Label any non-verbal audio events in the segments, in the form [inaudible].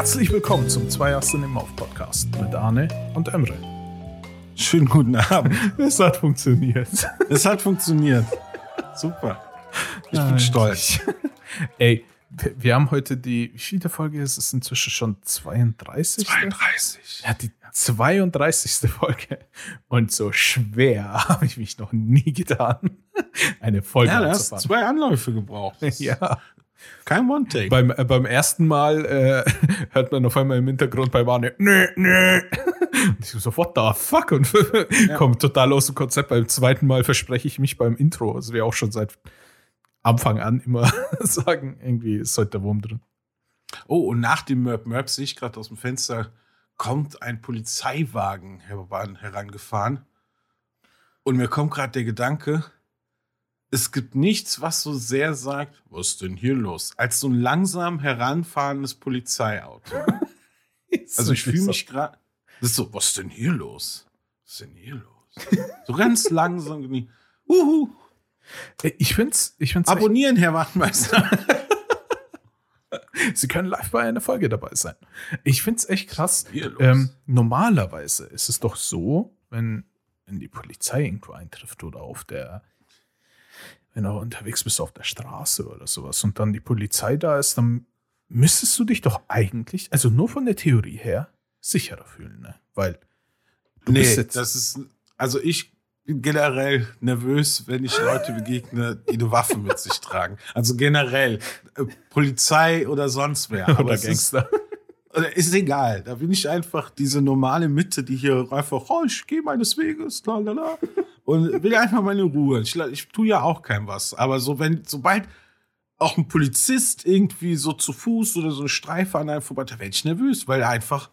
Herzlich willkommen zum Zwei Ersten im Auf Podcast mit Arne und Emre. Schönen guten Abend. [laughs] Es hat funktioniert. Es hat funktioniert. Super. Ich bin stolz. [laughs] Ey, wir- haben heute die, wie viele Folge ist es inzwischen schon? 32? 32. Ja, die 32. Folge. Und so schwer [laughs] habe ich mich noch nie getan, eine Folge Ja, du hast anzufangen. zwei Anläufe gebraucht. Ja. Kein One-Take. Beim, äh, beim ersten Mal äh, [laughs] hört man auf einmal im Hintergrund bei Arne, nö, nö. Und ich so, what the fuck? Und [laughs] kommt total aus dem Konzept. Beim zweiten Mal verspreche ich mich beim Intro, also wir auch schon seit Anfang an immer [laughs] sagen, irgendwie ist heute der Wurm drin. Oh, und nach dem Mörp Mörp sehe ich gerade aus dem Fenster, kommt ein Polizeiwagen heran- herangefahren. Und mir kommt gerade der Gedanke, es gibt nichts, was so sehr sagt, was ist denn hier los, als so ein langsam heranfahrendes Polizeiauto. [laughs] Also ich fühle mich gerade. Das ist so, was ist denn hier los? Was ist denn hier los? So ganz [laughs] langsam. Uhu. Ich find's, ich find's Abonnieren, Herr Wachtmeister. [laughs] Sie können live bei einer Folge dabei sein. Ich find's echt krass. Ähm, normalerweise ist es doch so, wenn, wenn die Polizei irgendwo eintrifft oder auf der, wenn du unterwegs bist auf der Straße oder sowas und dann die Polizei da ist, dann müsstest du dich doch eigentlich, also nur von der Theorie her, sicherer fühlen, ne? Weil du nee, bist jetzt, das ist. Also ich bin generell nervös, wenn ich Leute begegne, die eine Waffe mit sich tragen. Also generell. Äh, Polizei oder sonst wer. Aber oder ist, Gangster. oder ist egal. Da bin ich einfach diese normale Mitte, die hier einfach, oh, ich gehe meines Weges, lalala. Und will einfach meine Ruhe. Ich, ich tue ja auch kein was. Aber so, wenn, sobald auch ein Polizist irgendwie so zu Fuß oder so ein Streifer an einem vorbei, da werde ich nervös, weil einfach,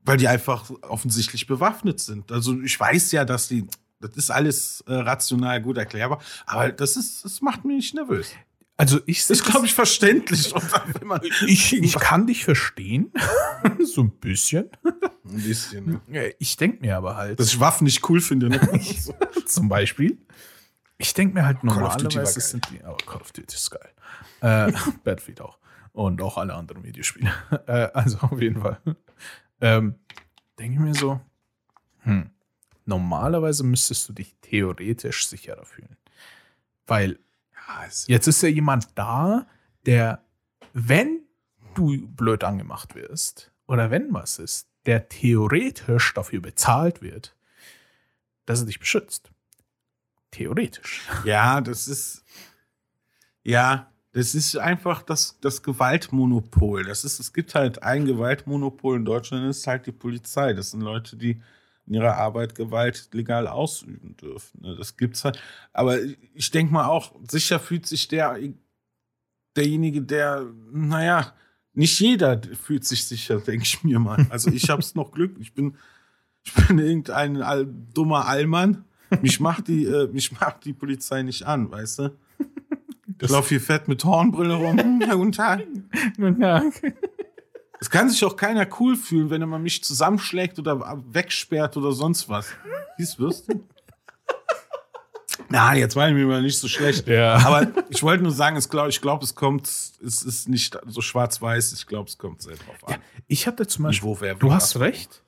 weil die einfach offensichtlich bewaffnet sind. Also ich weiß ja, dass die, das ist alles äh, rational gut erklärbar, aber das ist, das macht mich nervös. Also ich Das ist, glaube ich, verständlich. [laughs] Ich, ich kann dich verstehen, [laughs] so ein bisschen. ein bisschen, ne? Ich denke mir aber halt, Dass ich Waffen nicht cool finde. Ne? [laughs] zum Beispiel. Ich denke mir halt war normalerweise sind die, aber Call of Duty ist geil. Äh, Battlefield auch. Und auch alle anderen Videospiele. Äh, also auf jeden Fall. Ähm, denke ich mir so, hm, normalerweise müsstest du dich theoretisch sicherer fühlen. Weil ja, jetzt ist ja jemand da, der, wenn du blöd angemacht wirst oder wenn was ist, der theoretisch dafür bezahlt wird, dass er dich beschützt. Theoretisch. ja, das ist, ja, das ist einfach das, das Gewaltmonopol. Das ist, es gibt halt ein Gewaltmonopol in Deutschland, das ist halt die Polizei. Das sind Leute, die in ihrer Arbeit Gewalt legal ausüben dürfen. ne? Das gibt's halt. Aber ich denke mal auch, sicher fühlt sich der, derjenige, der, naja, nicht jeder fühlt sich sicher, denke ich mir mal. Also ich hab's [laughs] noch Glück. Ich bin, ich bin irgendein all, dummer Allmann. Mich macht die, äh, mich macht die Polizei nicht an, weißt du? [laughs] Ich laufe hier fett mit Hornbrille rum. Hm, Ja, guten Tag. Es kann sich auch keiner cool fühlen, wenn er mal mich zusammenschlägt oder wegsperrt oder sonst was. Siehst du? wirst du? [laughs] Na, jetzt war ich mir mal nicht so schlecht. Ja. Aber ich wollte nur sagen, ich glaube, es kommt, es ist nicht so schwarz-weiß. Ich glaube, es kommt sehr drauf an. Ich hatte zum Beispiel, du hast recht.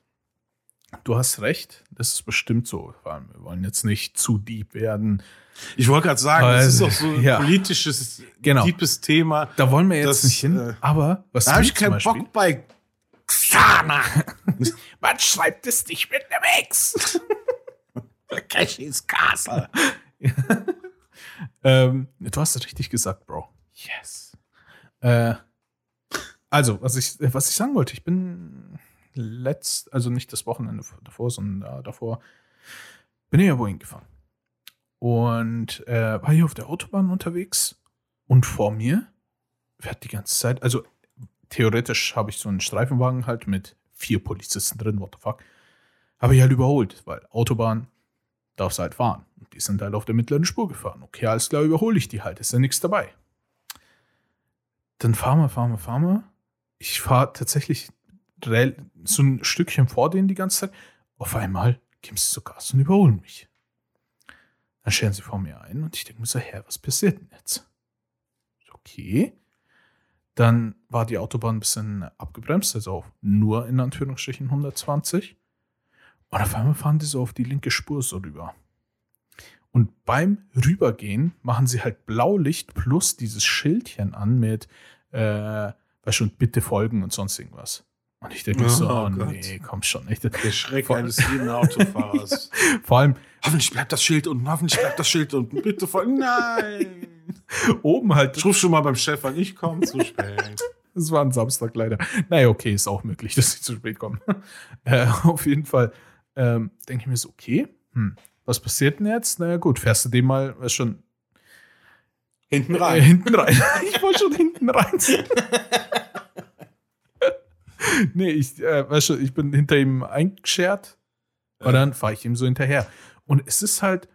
Du hast recht. Das ist bestimmt so. Wir wollen jetzt nicht zu deep werden. Ich wollte gerade sagen, das ist doch so ein ja. politisches, Genau. deepes Thema. Da wollen wir jetzt Das, nicht hin. äh, aber was Da habe ich keinen Beispiel- Bock bei Xana. [laughs] Man schreibt es nicht mit einem X. [laughs] Cashis Castle. [laughs] ähm, du hast es richtig gesagt, Bro. Yes. Äh, also, was ich, was ich sagen wollte, ich bin letzt, also nicht das Wochenende davor, sondern davor, bin ich ja wohin gefahren. Und äh, war hier auf der Autobahn unterwegs und vor mir fährt die ganze Zeit, also theoretisch habe ich so einen Streifenwagen halt mit vier Polizisten drin, what the fuck. Habe ich halt überholt, weil Autobahn darfst halt fahren. Und die sind halt auf der mittleren Spur gefahren. Okay, alles klar, überhole ich die halt, ist ja nichts dabei. Dann fahren wir, fahren wir, fahren wir. Ich fahre tatsächlich so ein Stückchen vor denen die ganze Zeit. Auf einmal geben sie zu Gas und überholen mich. Dann stellen sie vor mir ein und ich denke mir so, hä, was passiert denn jetzt? Okay. Dann war die Autobahn ein bisschen abgebremst, also auch nur in Anführungsstrichen 120. Und auf einmal fahren die so auf die linke Spur so rüber. Und beim Rübergehen machen sie halt Blaulicht plus dieses Schildchen an mit, äh, weißt schon, bitte folgen und sonst irgendwas. Und ich denke Oh so, oh, Gott. nee, komm schon. Echt. Der Schreck Vor- eines jeden Autofahrers. [laughs] Vor allem hoffentlich bleibt das Schild unten, hoffentlich bleibt das Schild unten. Bitte voll. Nein! [laughs] oben halt, Ich ruf schon mal beim Chef an, ich komme zu spät. es war ein Samstag leider. Naja, okay, ist auch möglich, dass sie zu spät kommen. [laughs] Äh, auf jeden Fall ähm, denke ich mir so, okay, hm, was passiert denn jetzt? Naja, gut, fährst du dem mal, weißt schon, Hinten Äh, rein. hinten rein. ich wollte schon hinten rein. [laughs] nee, ich, äh, weißt du, ich bin hinter ihm eingeschert und dann fahre ich ihm so hinterher. Und es ist halt,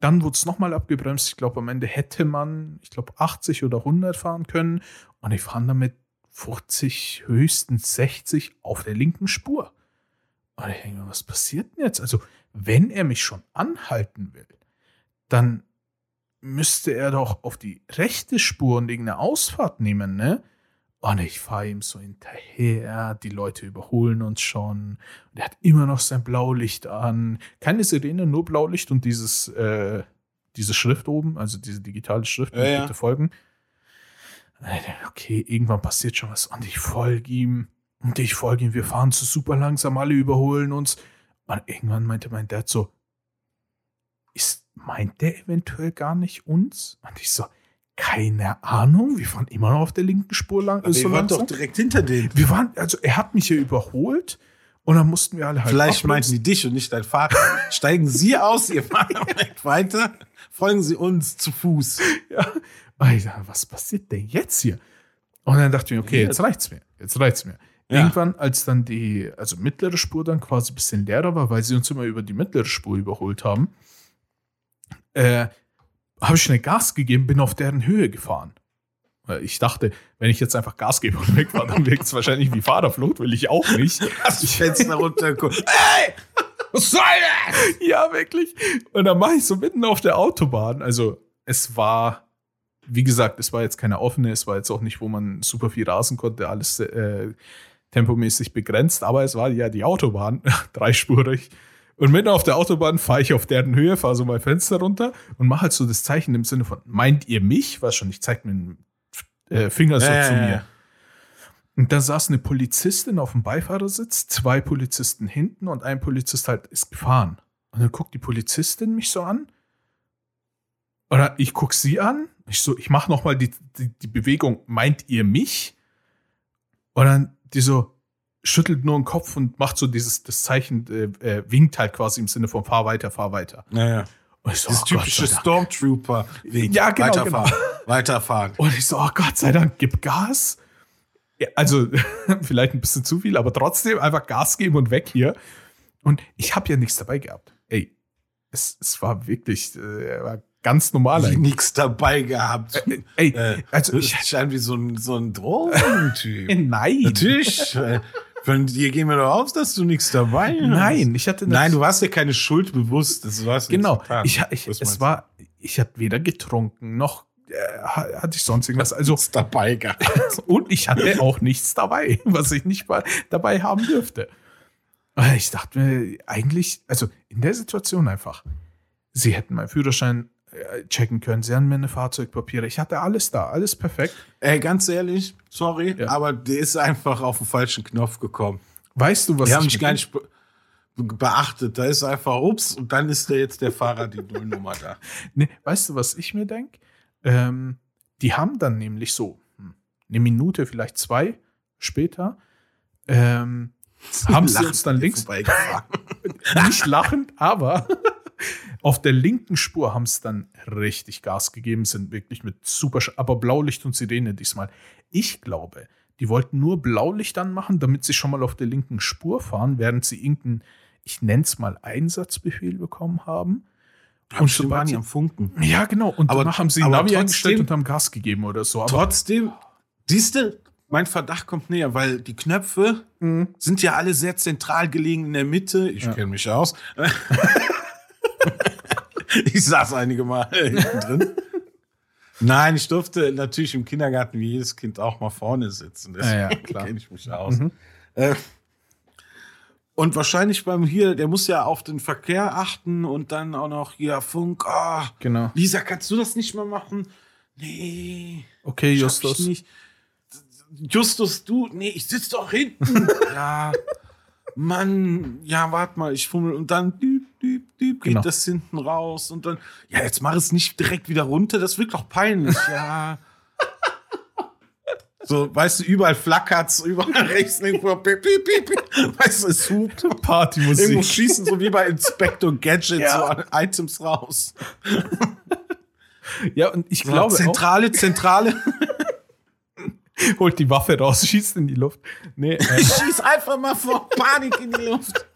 dann wurde es nochmal abgebremst. Ich glaube, am Ende hätte man, ich glaube, 80 oder 100 fahren können. Und ich fahre damit 50, höchstens 60 auf der linken Spur. Und ich denke mir, was passiert denn jetzt? Also, wenn er mich schon anhalten will, dann müsste er doch auf die rechte Spur und irgendeine Ausfahrt nehmen, ne? Und ich fahre ihm so hinterher, die Leute überholen uns schon. Und er hat immer noch sein Blaulicht an. Keine Sirene, nur Blaulicht und dieses, äh, diese Schrift oben, also diese digitale Schrift, Ja, ja. bitte folgen. Denke, Okay, irgendwann passiert schon was. Und ich folge ihm. Und ich folge ihm. Wir fahren so super langsam, alle überholen uns. Und irgendwann meinte mein Dad so, ist, meint der eventuell gar nicht uns? Und ich so, keine Ahnung, wir fahren immer noch auf der linken Spur lang. Aber so ihr wart langsam. doch direkt hinter denen. Wir waren, also er hat mich hier überholt und dann mussten wir alle halt. Vielleicht meinten die dich und nicht dein Vater. [laughs] Steigen Sie aus, ihr fahrt direkt weiter. Folgen Sie uns zu Fuß. Ja. Dachte, was passiert denn jetzt hier? Und dann dachte ich mir, okay, jetzt reicht's mir. Jetzt reicht's mir. Ja. Irgendwann, als dann die, also mittlere Spur dann quasi ein bisschen leerer war, weil sie uns immer über die mittlere Spur überholt haben, äh, habe ich schnell Gas gegeben, bin auf deren Höhe gefahren. Ich dachte, wenn ich jetzt einfach Gas gebe und wegfahre, dann wirkt es wahrscheinlich wie Fahrerflucht, will ich auch nicht. Hast das Fenster runtergeguckt. [laughs] Ey! Was soll das? Ja, wirklich. Und dann mache ich so mitten auf der Autobahn. Also, es war, wie gesagt, es war jetzt keine offene, es war jetzt auch nicht, wo man super viel rasen konnte, alles äh, tempomäßig begrenzt, aber es war ja die Autobahn, [laughs] dreispurig. Und mitten auf der Autobahn fahre ich auf deren Höhe, fahre so mein Fenster runter und mache halt so das Zeichen im Sinne von, meint ihr mich? Was schon, ich zeig mir den äh, Finger so Ja, zu mir. Und da saß eine Polizistin auf dem Beifahrersitz, zwei Polizisten hinten und ein Polizist halt ist gefahren. Und dann guckt die Polizistin mich so an. Oder ich guck sie an. Ich so, ich mache nochmal die, die, die Bewegung, meint ihr mich? Und dann die so schüttelt nur den Kopf und macht so dieses das Zeichen, äh, äh, winkt halt quasi im Sinne von fahr weiter, fahr weiter. Naja. Und ich so, Das oh typische. Stormtrooper. Ja, genau, Weiterfahren. [laughs] Weiterfahren. Und ich so, oh Gott sei Dank, gib Gas. Ja, also, [laughs] vielleicht ein bisschen zu viel, aber trotzdem einfach Gas geben und weg hier. Und ich habe ja nichts dabei gehabt. Ey, es, es war wirklich äh, war ganz normal eigentlich. Nichts dabei gehabt. Ey, Äh, also ich, scheint wie so ein, so ein Drogentyp. [laughs] nein. Natürlich. Äh, Von dir gehen wir doch aus, dass du nichts dabei hast. Nein, ich hatte Nein, du warst dir keine Schuld bewusst. Das warst Genau, getan. ich, ich, es war, ich hatte weder getrunken noch äh, ha- hatte ich sonst irgendwas. Also nichts dabei gehabt. [laughs] und ich hatte [laughs] auch nichts dabei, was ich nicht mal dabei haben dürfte. Aber Ich dachte mir eigentlich, also in der Situation einfach, sie hätten meinen Führerschein äh, checken können, sie haben mir eine Fahrzeugpapiere, ich hatte alles da, alles perfekt. Ey, ganz ehrlich, sorry, Ja. aber der ist einfach auf den falschen Knopf gekommen. Weißt du, was Wir haben ich dich gar nicht be beachtet. Da ist einfach, ups, und dann ist der jetzt der Fahrer, die Nullnummer da. [laughs] Nee, weißt du, was ich mir denke? Ähm, die haben dann nämlich so hm, eine Minute, vielleicht zwei später, ähm, [laughs] haben sie uns dann links, [laughs] nicht lachend, aber auf der linken Spur haben sie dann richtig Gas gegeben, sind wirklich mit super, aber Blaulicht und Sirene diesmal. Ich glaube, die wollten nur Blaulicht anmachen, damit sie schon mal auf der linken Spur fahren, während sie irgendeinen, ich nenne es mal Einsatzbefehl bekommen haben. Und schon sobald waren sie- am Funken. Ja, genau. Und Aber- danach haben sie Navi trotzdem- eingestellt und haben Gas gegeben oder so. Aber Trotzdem, siehst du, mein Verdacht kommt näher, weil die Knöpfe Mhm. sind ja alle sehr zentral gelegen in der Mitte. Ich Ja. kenne mich aus. [laughs] ich saß einige Mal [laughs] hinten drin. Nein, ich durfte natürlich im Kindergarten wie jedes Kind auch mal vorne sitzen. Ja, ja, klar. kenne ich mich aus. Äh, und wahrscheinlich beim hier, der muss ja auf den Verkehr achten und dann auch noch hier Funk. Ah, Genau. Lisa, kannst du das nicht mal machen? Nee. Okay, Justus. Ich nicht. Justus, du, nee, ich sitz doch hinten. [laughs] ja. Mann, ja, warte mal, ich fummel und dann düb, düb, düb, geht Genau. das hinten raus und dann, ja, jetzt mach es nicht direkt wieder runter, das wirkt doch peinlich, ja. [laughs] So, weißt du, überall flackert's, überall [laughs] rechts, irgendwo, piep, piep, piep, weißt du, es hupt. Irgendwo Partymusik. schießen so wie bei Inspector Gadget Ja. so Items raus. [laughs] Ja, und ich So, glaube Zentrale, Zentrale. [laughs] holt die Waffe raus, schießt in die Luft. Nee, äh, Schieß einfach mal vor Panik in die Luft.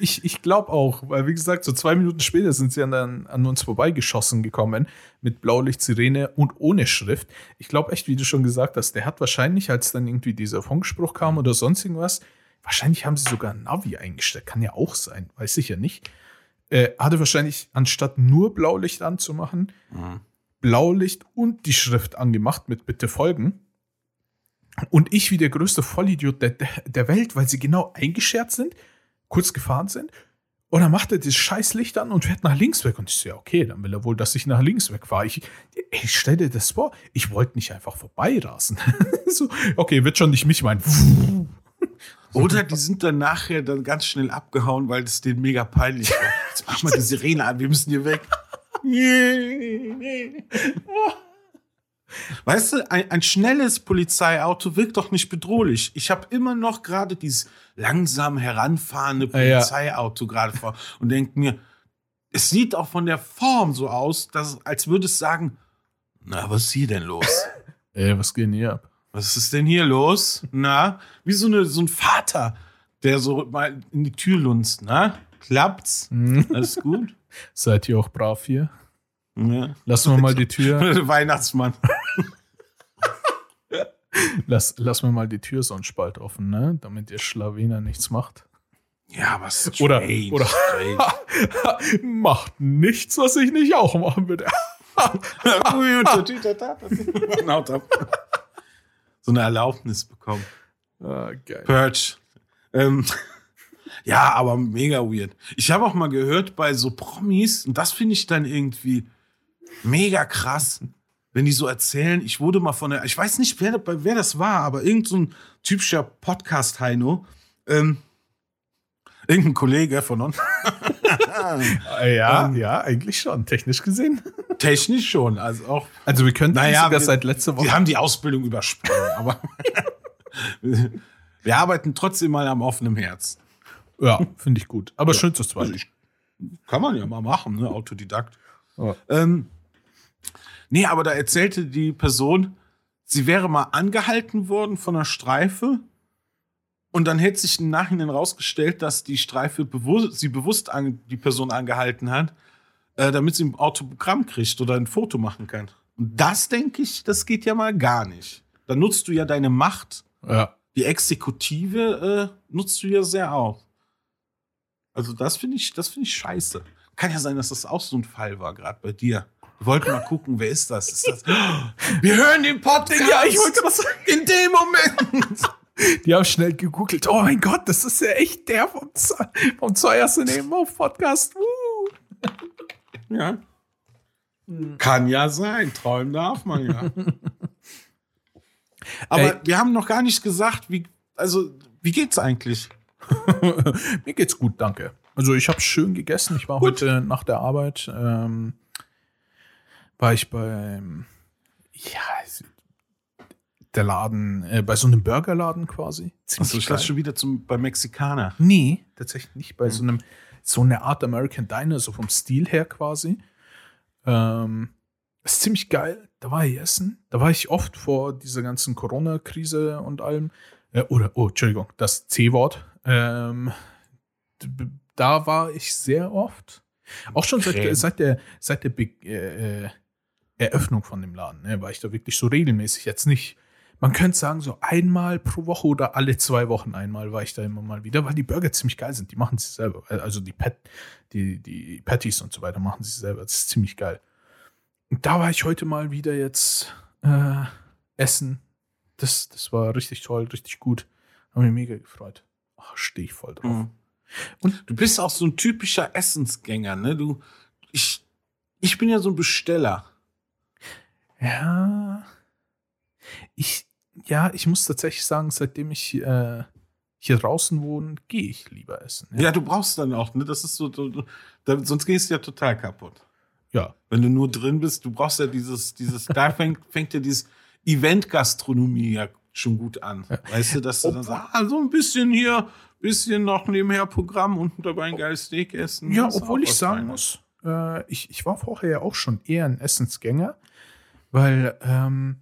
ich, ich glaube auch, weil wie gesagt, so zwei Minuten später sind sie dann an uns vorbeigeschossen gekommen mit Blaulicht-Sirene und ohne Schrift. Ich glaube echt, wie du schon gesagt hast, der hat wahrscheinlich, als dann irgendwie dieser Funkspruch kam oder sonst irgendwas, wahrscheinlich haben sie sogar ein Navi eingestellt. Kann ja auch sein, weiß ich ja nicht. Äh, hatte wahrscheinlich, anstatt nur Blaulicht anzumachen, Blaulicht und die Schrift angemacht mit Bitte folgen. Und ich wie der größte Vollidiot der, der, Welt, weil sie genau eingeschert sind, kurz gefahren sind. Und dann macht er das scheiß Licht an und fährt nach links weg. Und ich so, ja, okay, dann will er wohl, dass ich nach links weg fahre. Ich, ich stell dir das vor, ich wollte nicht einfach vorbeirasen. [laughs] so, okay, wird schon nicht mich meinen. [laughs] Oder die sind dann nachher dann ganz schnell abgehauen, weil es denen mega peinlich war. Jetzt mach mal die Sirene an, wir müssen hier weg. [laughs] Weißt du, ein, ein schnelles Polizeiauto wirkt doch nicht bedrohlich. Ich habe immer noch gerade dieses langsam heranfahrende Ah, ja. Polizeiauto gerade vor und denke mir, es sieht auch von der Form so aus, dass, als würde es sagen, na, was ist hier denn los? [laughs] Ey, was geht denn hier ab? Was ist denn hier los? Na, wie so, eine, so ein Vater, der so mal in die Tür lunzt. Na, klappt's? Alles gut? [laughs] Seid ihr auch brav hier? Ja. Lassen wir mal die Tür, [laughs] Weihnachtsmann. [laughs] lass, lassen wir mal die Tür so einen Spalt offen, ne? Damit ihr Schlawiner nichts macht. Ja, was Oder- strange, oder- strange. Macht nichts, was ich nicht auch machen würde. So eine Erlaubnis bekommen. ah, geil. Purge. Ähm, ja, aber mega weird. Ich habe auch mal gehört bei so Promis, und das finde ich dann irgendwie mega krass, wenn die so erzählen, ich wurde mal von der, ich weiß nicht, wer, wer das war, aber irgend so ein typischer Podcast-Heino, ähm, irgendein Kollege von uns, [laughs] Äh, Ja, Ähm. ja, eigentlich schon, technisch gesehen. technisch schon, also auch Also wir könnten Naja, sogar wir- seit letzter Woche. Wir haben die Ausbildung übersprungen, aber [laughs] wir arbeiten trotzdem mal am offenen Herz. Ja, finde ich gut. Aber schön zu zweit. Kann man ja mal machen, ne? Autodidakt. Ja. Ähm, nee, aber da erzählte die Person, sie wäre mal angehalten worden von einer Streife und dann hätte sich im Nachhinein rausgestellt, dass die Streife bewusst, sie bewusst an, die Person angehalten hat, äh, damit sie ein Autogramm kriegt oder ein Foto machen kann. Und das, denke ich, das geht ja mal gar nicht. Da nutzt du ja deine Macht Ja. die Exekutive äh, nutzt du ja sehr aus. Also das finde ich, das finde ich scheiße. Kann ja sein, dass das auch so ein Fall war, gerade bei dir. Wir wollten mal gucken, wer ist das? Ist das? [gasps] Wir hören den Podcast. Ja, ich wollte das sagen. in dem Moment. Die haben schnell gegoogelt. Oh mein Gott, das ist ja echt der vom, Z vom Zeuerste neben auf Podcast. Uh. Ja. Kann ja sein. Träumen darf man ja. [laughs] Aber Ey. wir haben noch gar nicht gesagt, wie, also, wie geht's eigentlich? [laughs] Mir geht's gut, danke. Also ich habe schön gegessen. Ich war Gut. heute nach der Arbeit, ähm, war ich beim, ja, der Laden, äh, bei so einem Burgerladen quasi. Ziemlich Achso, ich lasse schon wieder zum, beim Mexikaner. Nee, tatsächlich nicht. Bei so einem, so eine Art American Diner, so vom Stil her quasi. Ähm, ist ziemlich geil. Da war ich essen. Da war ich oft vor dieser ganzen Corona-Krise und allem. Äh, oder, oh, Entschuldigung, das C-Wort. Ähm, da war ich sehr oft. Auch schon seit, Creme. seit der, seit der Be äh, äh, Eröffnung von dem Laden, ne, war ich da wirklich so regelmäßig. Jetzt nicht, man könnte sagen, so einmal pro Woche oder alle zwei Wochen einmal war ich da immer mal wieder, weil die Burger ziemlich geil sind. Die machen sie selber. Also die, Pat, die, die Patties und so weiter machen sie selber. Das ist ziemlich geil. da war ich heute mal wieder jetzt äh, essen. Das, das war richtig toll, richtig gut. Haben mich mega gefreut. Ach, stehe ich voll drauf. Mhm. Und du bist auch so ein typischer Essensgänger, ne? Du, ich, ich bin ja so ein Besteller. Ja. Ich, ja, ich muss tatsächlich sagen, seitdem ich äh, hier draußen wohne, gehe ich lieber essen. Ja. du brauchst dann auch, ne? Das ist so, du, da, sonst gehst du ja total kaputt. Ja. Wenn du nur drin bist, du brauchst ja dieses, dieses, da fängt, fängt ja dieses Event-Gastronomie ja schon gut an. Ja. Weißt du, dass du dann sagst, ah, so ein bisschen hier, bisschen noch nebenher Programm und dabei ein geiles Steak essen. Ja, obwohl ich sagen muss, äh, ich, ich war vorher ja auch schon eher ein Essensgänger, weil ähm,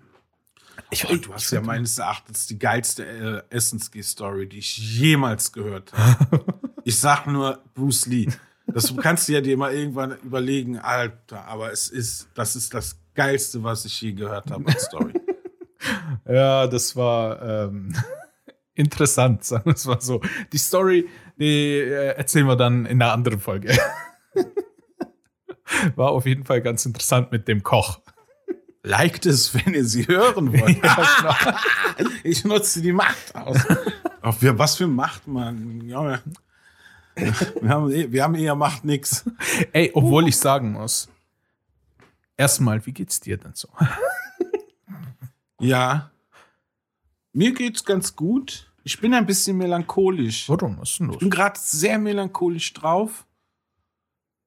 ich, Oh, du hast ja meines Erachtens die geilste äh, Essensgeh-Story, die ich jemals gehört habe. [laughs] ich sag nur Bruce Lee. Das du kannst dir ja dir mal irgendwann überlegen, Alter, aber es ist, das ist das Geilste, was ich je gehört habe als Story. Ja, das war ähm, [laughs] interessant, sagen wir es mal so. Die Story, die äh, erzählen wir dann in einer anderen Folge. [laughs] War auf jeden Fall ganz interessant mit dem Koch. Liked es, wenn ihr sie hören wollt. [laughs] Ja, ich nutze die Macht aus. Auf was für Macht, Mann. Ja, wir, haben, eh- wir haben eher Macht nix. Ey, obwohl ich sagen muss, erstmal, wie geht's dir denn so? Ja. Mir geht's ganz gut. Ich bin ein bisschen melancholisch. Warum? Was ist denn los? Ich bin gerade sehr melancholisch drauf.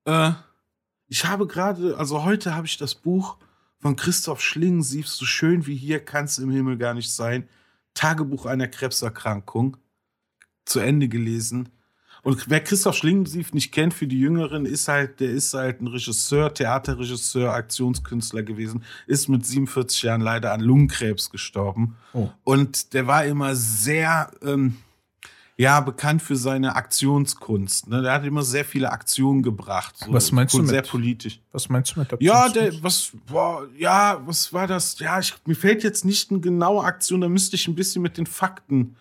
Äh, ich habe gerade, also heute habe ich das Buch von Christoph Schlingensief, so schön wie hier kann es im Himmel gar nicht sein, Tagebuch einer Krebserkrankung, zu Ende gelesen. Und wer Christoph Schlingensief nicht kennt, für die Jüngeren, ist halt, der ist halt ein Regisseur, Theaterregisseur, Aktionskünstler gewesen, ist mit 47 Jahren leider an Lungenkrebs gestorben. Oh. Und der war immer sehr, ähm, ja, bekannt für seine Aktionskunst. Ne? Der hat immer sehr viele Aktionen gebracht. So, Was meinst du und Sehr mit- politisch. Was meinst du mit der Ja, der, was, boah, ja, was war das? Ja, ich, mir fällt jetzt nicht eine genaue Aktion, da müsste ich ein bisschen mit den Fakten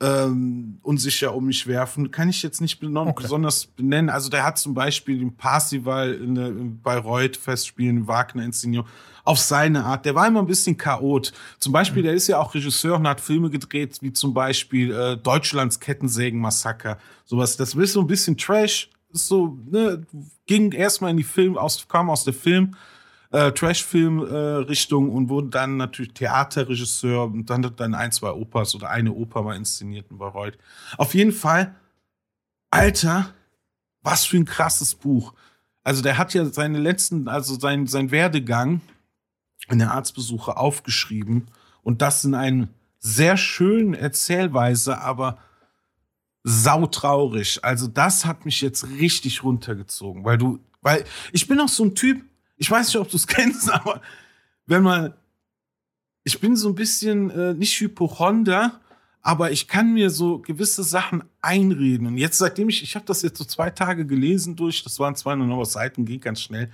ähm, unsicher um mich werfen. Kann ich jetzt nicht Okay. besonders benennen. Also der hat zum Beispiel den Parsival in der, in Bayreuth Festspielen, Wagner Inszenierung, auf seine Art. Der war immer ein bisschen chaot. Zum Beispiel, der ist ja auch Regisseur und hat Filme gedreht, wie zum Beispiel äh, Deutschlands Kettensägen-Massaker. Sowas. Das ist so ein bisschen Trash. Ist so, ne, ging erstmal in die Film, aus, kam aus der Film, äh, Trash-Film-Richtung und wurde dann natürlich Theaterregisseur und dann hat dann ein, zwei Opas oder eine Oper mal inszeniert in Bayreuth. Auf jeden Fall, Alter, was für ein krasses Buch. Also der hat ja seine letzten, also sein, sein Werdegang in der Arztbesuche aufgeschrieben und das in einer sehr schönen Erzählweise, aber sautraurig. Also das hat mich jetzt richtig runtergezogen, weil du, weil ich bin auch so ein Typ, ich weiß nicht, ob du es [laughs] kennst, aber wenn man, ich bin so ein bisschen äh, nicht Hypochonder, aber ich kann mir so gewisse Sachen einreden. Und jetzt, seitdem ich, ich habe das jetzt so zwei Tage gelesen durch, das waren 200 Seiten, ging ganz schnell.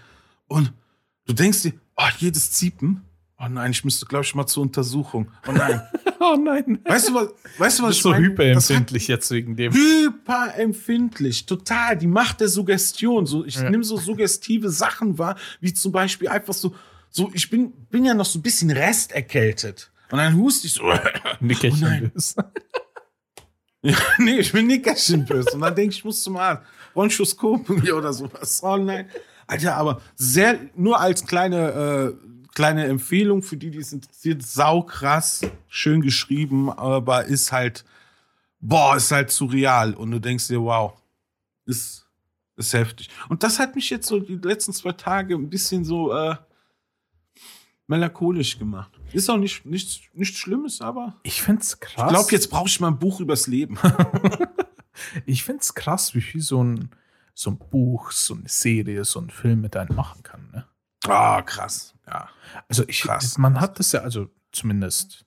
Und du denkst dir, oh, jedes Ziepen, oh nein, ich müsste, glaube ich, mal zur Untersuchung. Oh nein. [laughs] Oh nein. weißt du was, weißt du, was ich so meine? Das hat- hyperempfindlich jetzt wegen dem. hyperempfindlich, total. Die Macht der Suggestion. So, ich Ja. nehme so suggestive Sachen wahr, wie zum Beispiel einfach so, so ich bin, bin ja noch so ein bisschen resterkältet. Und dann huste ich so, [laughs] Nickerchen Oh [laughs] ja, nee, ich bin nickerchenböse. Und dann denke ich, ich muss zum Arzt. Bronchoskop hier oder sowas. Oh nein. Alter, aber sehr, nur als kleine, äh, kleine Empfehlung für die, die es interessiert, saukrass, schön geschrieben, aber ist halt, boah, ist halt surreal. Und du denkst dir, wow, ist, ist heftig. Und das hat mich jetzt so die letzten zwei Tage ein bisschen so äh, melancholisch gemacht. Ist auch nicht, nichts, nichts Schlimmes, aber Ich find's krass. ich glaube, jetzt brauche ich mal ein Buch übers Leben. [laughs] Ich find's krass, wie viel so ein, so ein Buch, so eine Serie, so ein Film mit einem machen kann. Ne? Ah, krass. Ja. Also ich, Krass. man hat das ja, also zumindest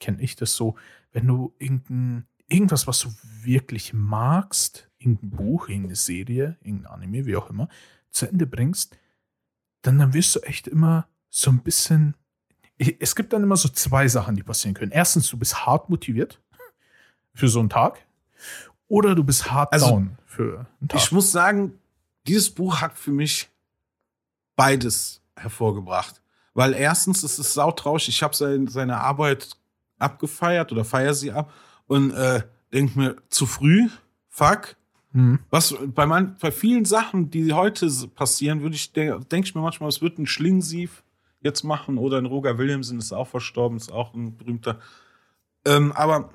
kenne ich das so, wenn du irgendein, irgendwas, was du wirklich magst, irgendein Buch, irgendeine Serie, irgendein Anime, wie auch immer, zu Ende bringst, dann, dann wirst du echt immer so ein bisschen. Es gibt dann immer so zwei Sachen, die passieren können. Erstens, du bist hart motiviert für so einen Tag. Oder du bist hart Also, down für einen Tag. Ich muss sagen, dieses Buch hat für mich beides hervorgebracht. Weil erstens ist es sautrausch, ich habe sein, seine Arbeit abgefeiert oder feier sie ab und äh, denk mir, zu früh, fuck. Mhm. Was bei, man, bei vielen Sachen, die heute passieren, würde ich denke denk ich mir manchmal, es wird ein Schlingensief jetzt machen oder ein Roger Williamson ist auch verstorben, ist auch ein berühmter. Ähm, aber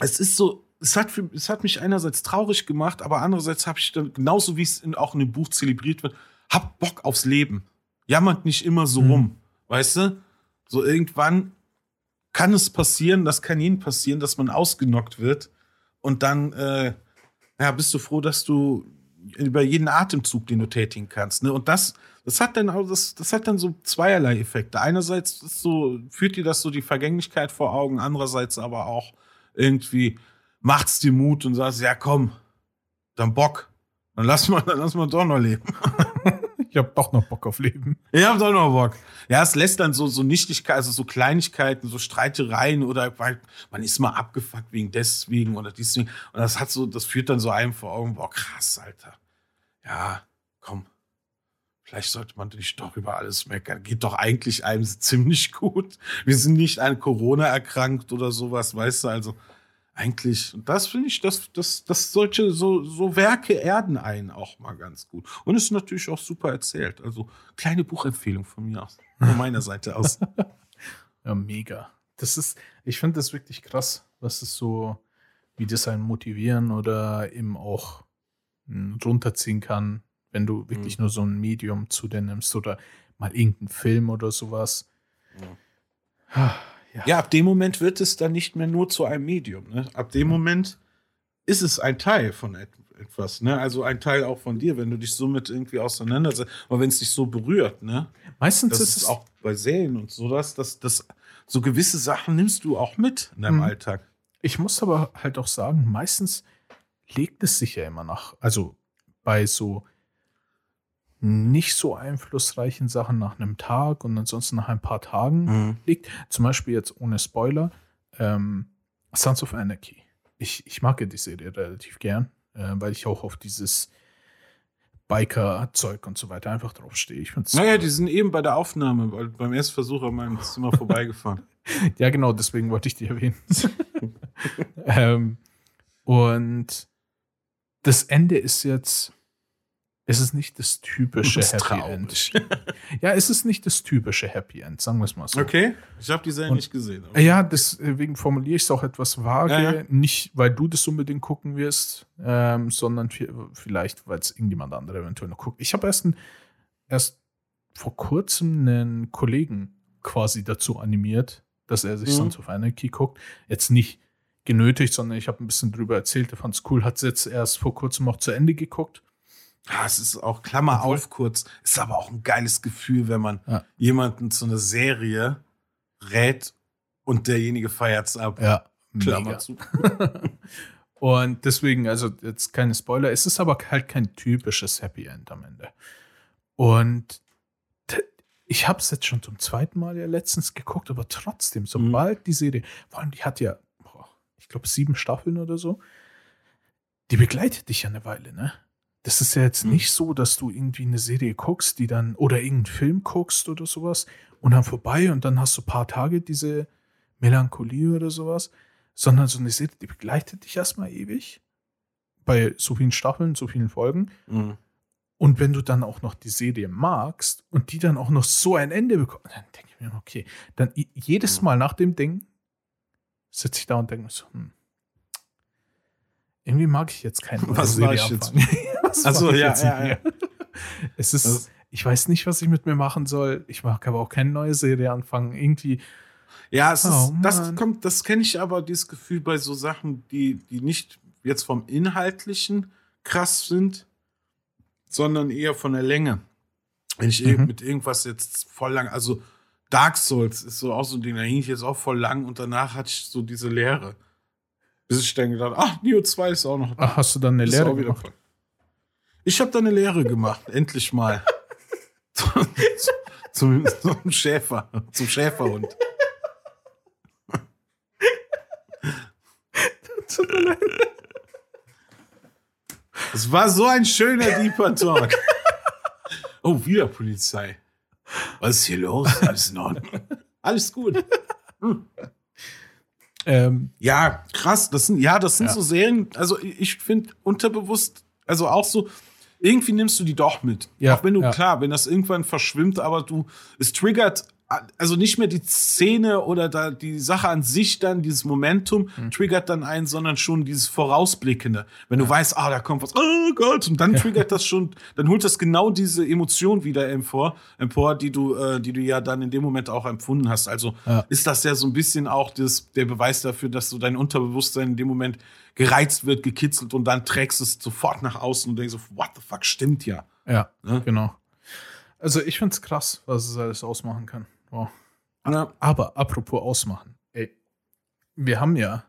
es ist so, es hat, es hat mich einerseits traurig gemacht, aber andererseits habe ich dann, genauso wie es in, auch in dem Buch zelebriert wird, hab Bock aufs Leben. Jammert nicht immer so Mhm. rum. Weißt du? So irgendwann kann es passieren, das kann jedem passieren, dass man ausgenockt wird und dann äh, ja, bist du froh, dass du über jeden Atemzug, den du tätigen kannst. Ne? Und das, das hat dann auch, das, das hat dann so zweierlei Effekte. Einerseits so, führt dir das so die Vergänglichkeit vor Augen, andererseits aber auch irgendwie macht's dir Mut und sagst, ja komm, dann Bock. Dann lass mal, [laughs] dann lass mal doch noch leben. Ich habe doch noch Bock auf Leben. Ich hab doch noch Bock. Ja, es lässt dann so, so Nichtigkeit, also so Kleinigkeiten, so Streitereien oder weil man ist mal abgefuckt wegen deswegen oder deswegen. Und das hat so, das führt dann so einem vor Augen, boah, krass, Alter. Ja, komm. Vielleicht sollte man nicht doch über alles meckern. Geht doch eigentlich einem ziemlich gut. Wir sind nicht an Corona erkrankt oder sowas, weißt du, also eigentlich, und das finde ich, das, das, das solche, so, so Werke erden einen auch mal ganz gut. Und ist natürlich auch super erzählt. Also, kleine Buchempfehlung von mir aus, von [laughs] meiner Seite aus. Ja, mega. Das ist, ich finde das wirklich krass, was es so, wie das einen motivieren oder eben auch mh, runterziehen kann, wenn du wirklich Mhm. nur so ein Medium zu dir nimmst oder mal irgendeinen Film oder sowas. Ah, Ja. Ja, ab dem Moment wird es dann nicht mehr nur zu einem Medium. Ne? Ab dem Moment ist es ein Teil von et etwas. Ne? Also ein Teil auch von dir, wenn du dich so mit irgendwie auseinandersetzt. Aber wenn es dich so berührt, ne? Meistens das ist es auch bei Serien und sowas, dass das so gewisse Sachen nimmst du auch mit in deinem Mhm. Alltag. Ich muss aber halt auch sagen, meistens legt es sich ja immer nach. Also bei so nicht so einflussreichen Sachen nach einem Tag und ansonsten nach ein paar Tagen Mhm. liegt. Zum Beispiel jetzt ohne Spoiler, ähm, Sons of Anarchy. Ich, ich mag ja die Serie relativ gern, äh, weil ich auch auf dieses Biker-Zeug und so weiter einfach draufstehe. Ich find's Naja, cool. die sind eben bei der Aufnahme, weil beim ersten Versuch an meinem Zimmer vorbeigefahren. [laughs] Ja, genau, deswegen wollte ich die erwähnen. [laughs] [laughs] ähm, und das Ende ist jetzt, es ist nicht das typische Das Happy traurig. End. [laughs] Ja, es ist nicht das typische Happy End, sagen wir es mal so. Okay, ich habe die Serie Und- nicht gesehen. Ja, deswegen formuliere ich es auch etwas vage. Ja, ja. Nicht, weil du das unbedingt gucken wirst, ähm, sondern vi- vielleicht, weil es irgendjemand anderer eventuell noch guckt. Ich habe erst, ein, erst vor kurzem einen Kollegen quasi dazu animiert, dass er sich Mhm. Sons of Anarchy guckt. Jetzt nicht genötigt, sondern ich habe ein bisschen drüber erzählt. Er fand es cool, hat es jetzt erst vor kurzem auch zu Ende geguckt. Ja, es ist auch, Klammer Obwohl- auf kurz, ist aber auch ein geiles Gefühl, wenn man Ja. jemanden zu einer Serie rät und derjenige feiert's ab. Ja, Klammer mega. zu. [laughs] Und deswegen, also jetzt keine Spoiler, es ist aber halt kein typisches Happy End am Ende. Und ich habe es jetzt schon zum zweiten Mal ja letztens geguckt, aber trotzdem, sobald die Serie, vor allem die hat ja, boah, ich glaube, sieben Staffeln oder so, die begleitet dich ja eine Weile, ne? Das ist ja jetzt Mhm. nicht so, dass du irgendwie eine Serie guckst, die dann, oder irgendeinen Film guckst oder sowas und dann vorbei und dann hast du ein paar Tage diese Melancholie oder sowas, sondern so eine Serie, die begleitet dich erstmal ewig. Bei so vielen Staffeln, so vielen Folgen. Mhm. Und wenn du dann auch noch die Serie magst und die dann auch noch so ein Ende bekommt, dann denke ich mir, okay, dann jedes. Mal nach dem Ding sitze ich da und denke mir so, hm, irgendwie mag ich jetzt keine neue [laughs] Was Serie mach ich jetzt? [laughs] anfangen. Was Ach so, mach ich ja, ja, mir? [laughs] Es ist, Das- ich weiß nicht, was ich mit mir machen soll. Ich mag aber auch keine neue Serie anfangen. Irgendwie, Ja, es Oh, ist, das kommt, das kenne ich aber, dieses Gefühl bei so Sachen, die, die nicht jetzt vom Inhaltlichen krass sind, sondern eher von der Länge. Wenn ich Mhm. mit irgendwas jetzt voll lang, also Dark Souls ist so auch so ein Ding, da hing ich jetzt auch voll lang und danach hatte ich so diese Leere. Bis ich dann gedacht, ach, Neo 2 ist auch noch da. ach, hast du dann eine wieder gemacht? voll. Ich habe da eine Lehre gemacht, endlich mal. [laughs] zum, zum Schäfer, zum Schäferhund. Es war so ein schöner Deeper Talk. Oh, wieder Polizei. Was ist hier los? Alles in Ordnung. Alles gut. Ähm, Ja, krass. Das sind, ja, das sind Ja. so Serien. Also ich finde unterbewusst, also auch so, irgendwie nimmst du die doch mit. Ja, auch wenn du, ja. klar, wenn das irgendwann verschwimmt, aber du, es triggert, also nicht mehr die Szene oder da die Sache an sich dann, dieses Momentum Hm. triggert dann einen, sondern schon dieses Vorausblickende. Wenn du weißt, ah, da kommt was, oh Gott, und dann [laughs] triggert das schon, dann holt das genau diese Emotion wieder empor, empor die du, äh, die du ja dann in dem Moment auch empfunden hast. Also Ja. ist das ja so ein bisschen auch das, der Beweis dafür, dass so dein Unterbewusstsein in dem Moment gereizt wird, gekitzelt und dann trägst es sofort nach außen und denkst so, what the fuck, stimmt ja. ja, Ne? genau. Also ich find's krass, was es alles ausmachen kann. Wow. Ja. Aber apropos ausmachen. Ey, wir haben ja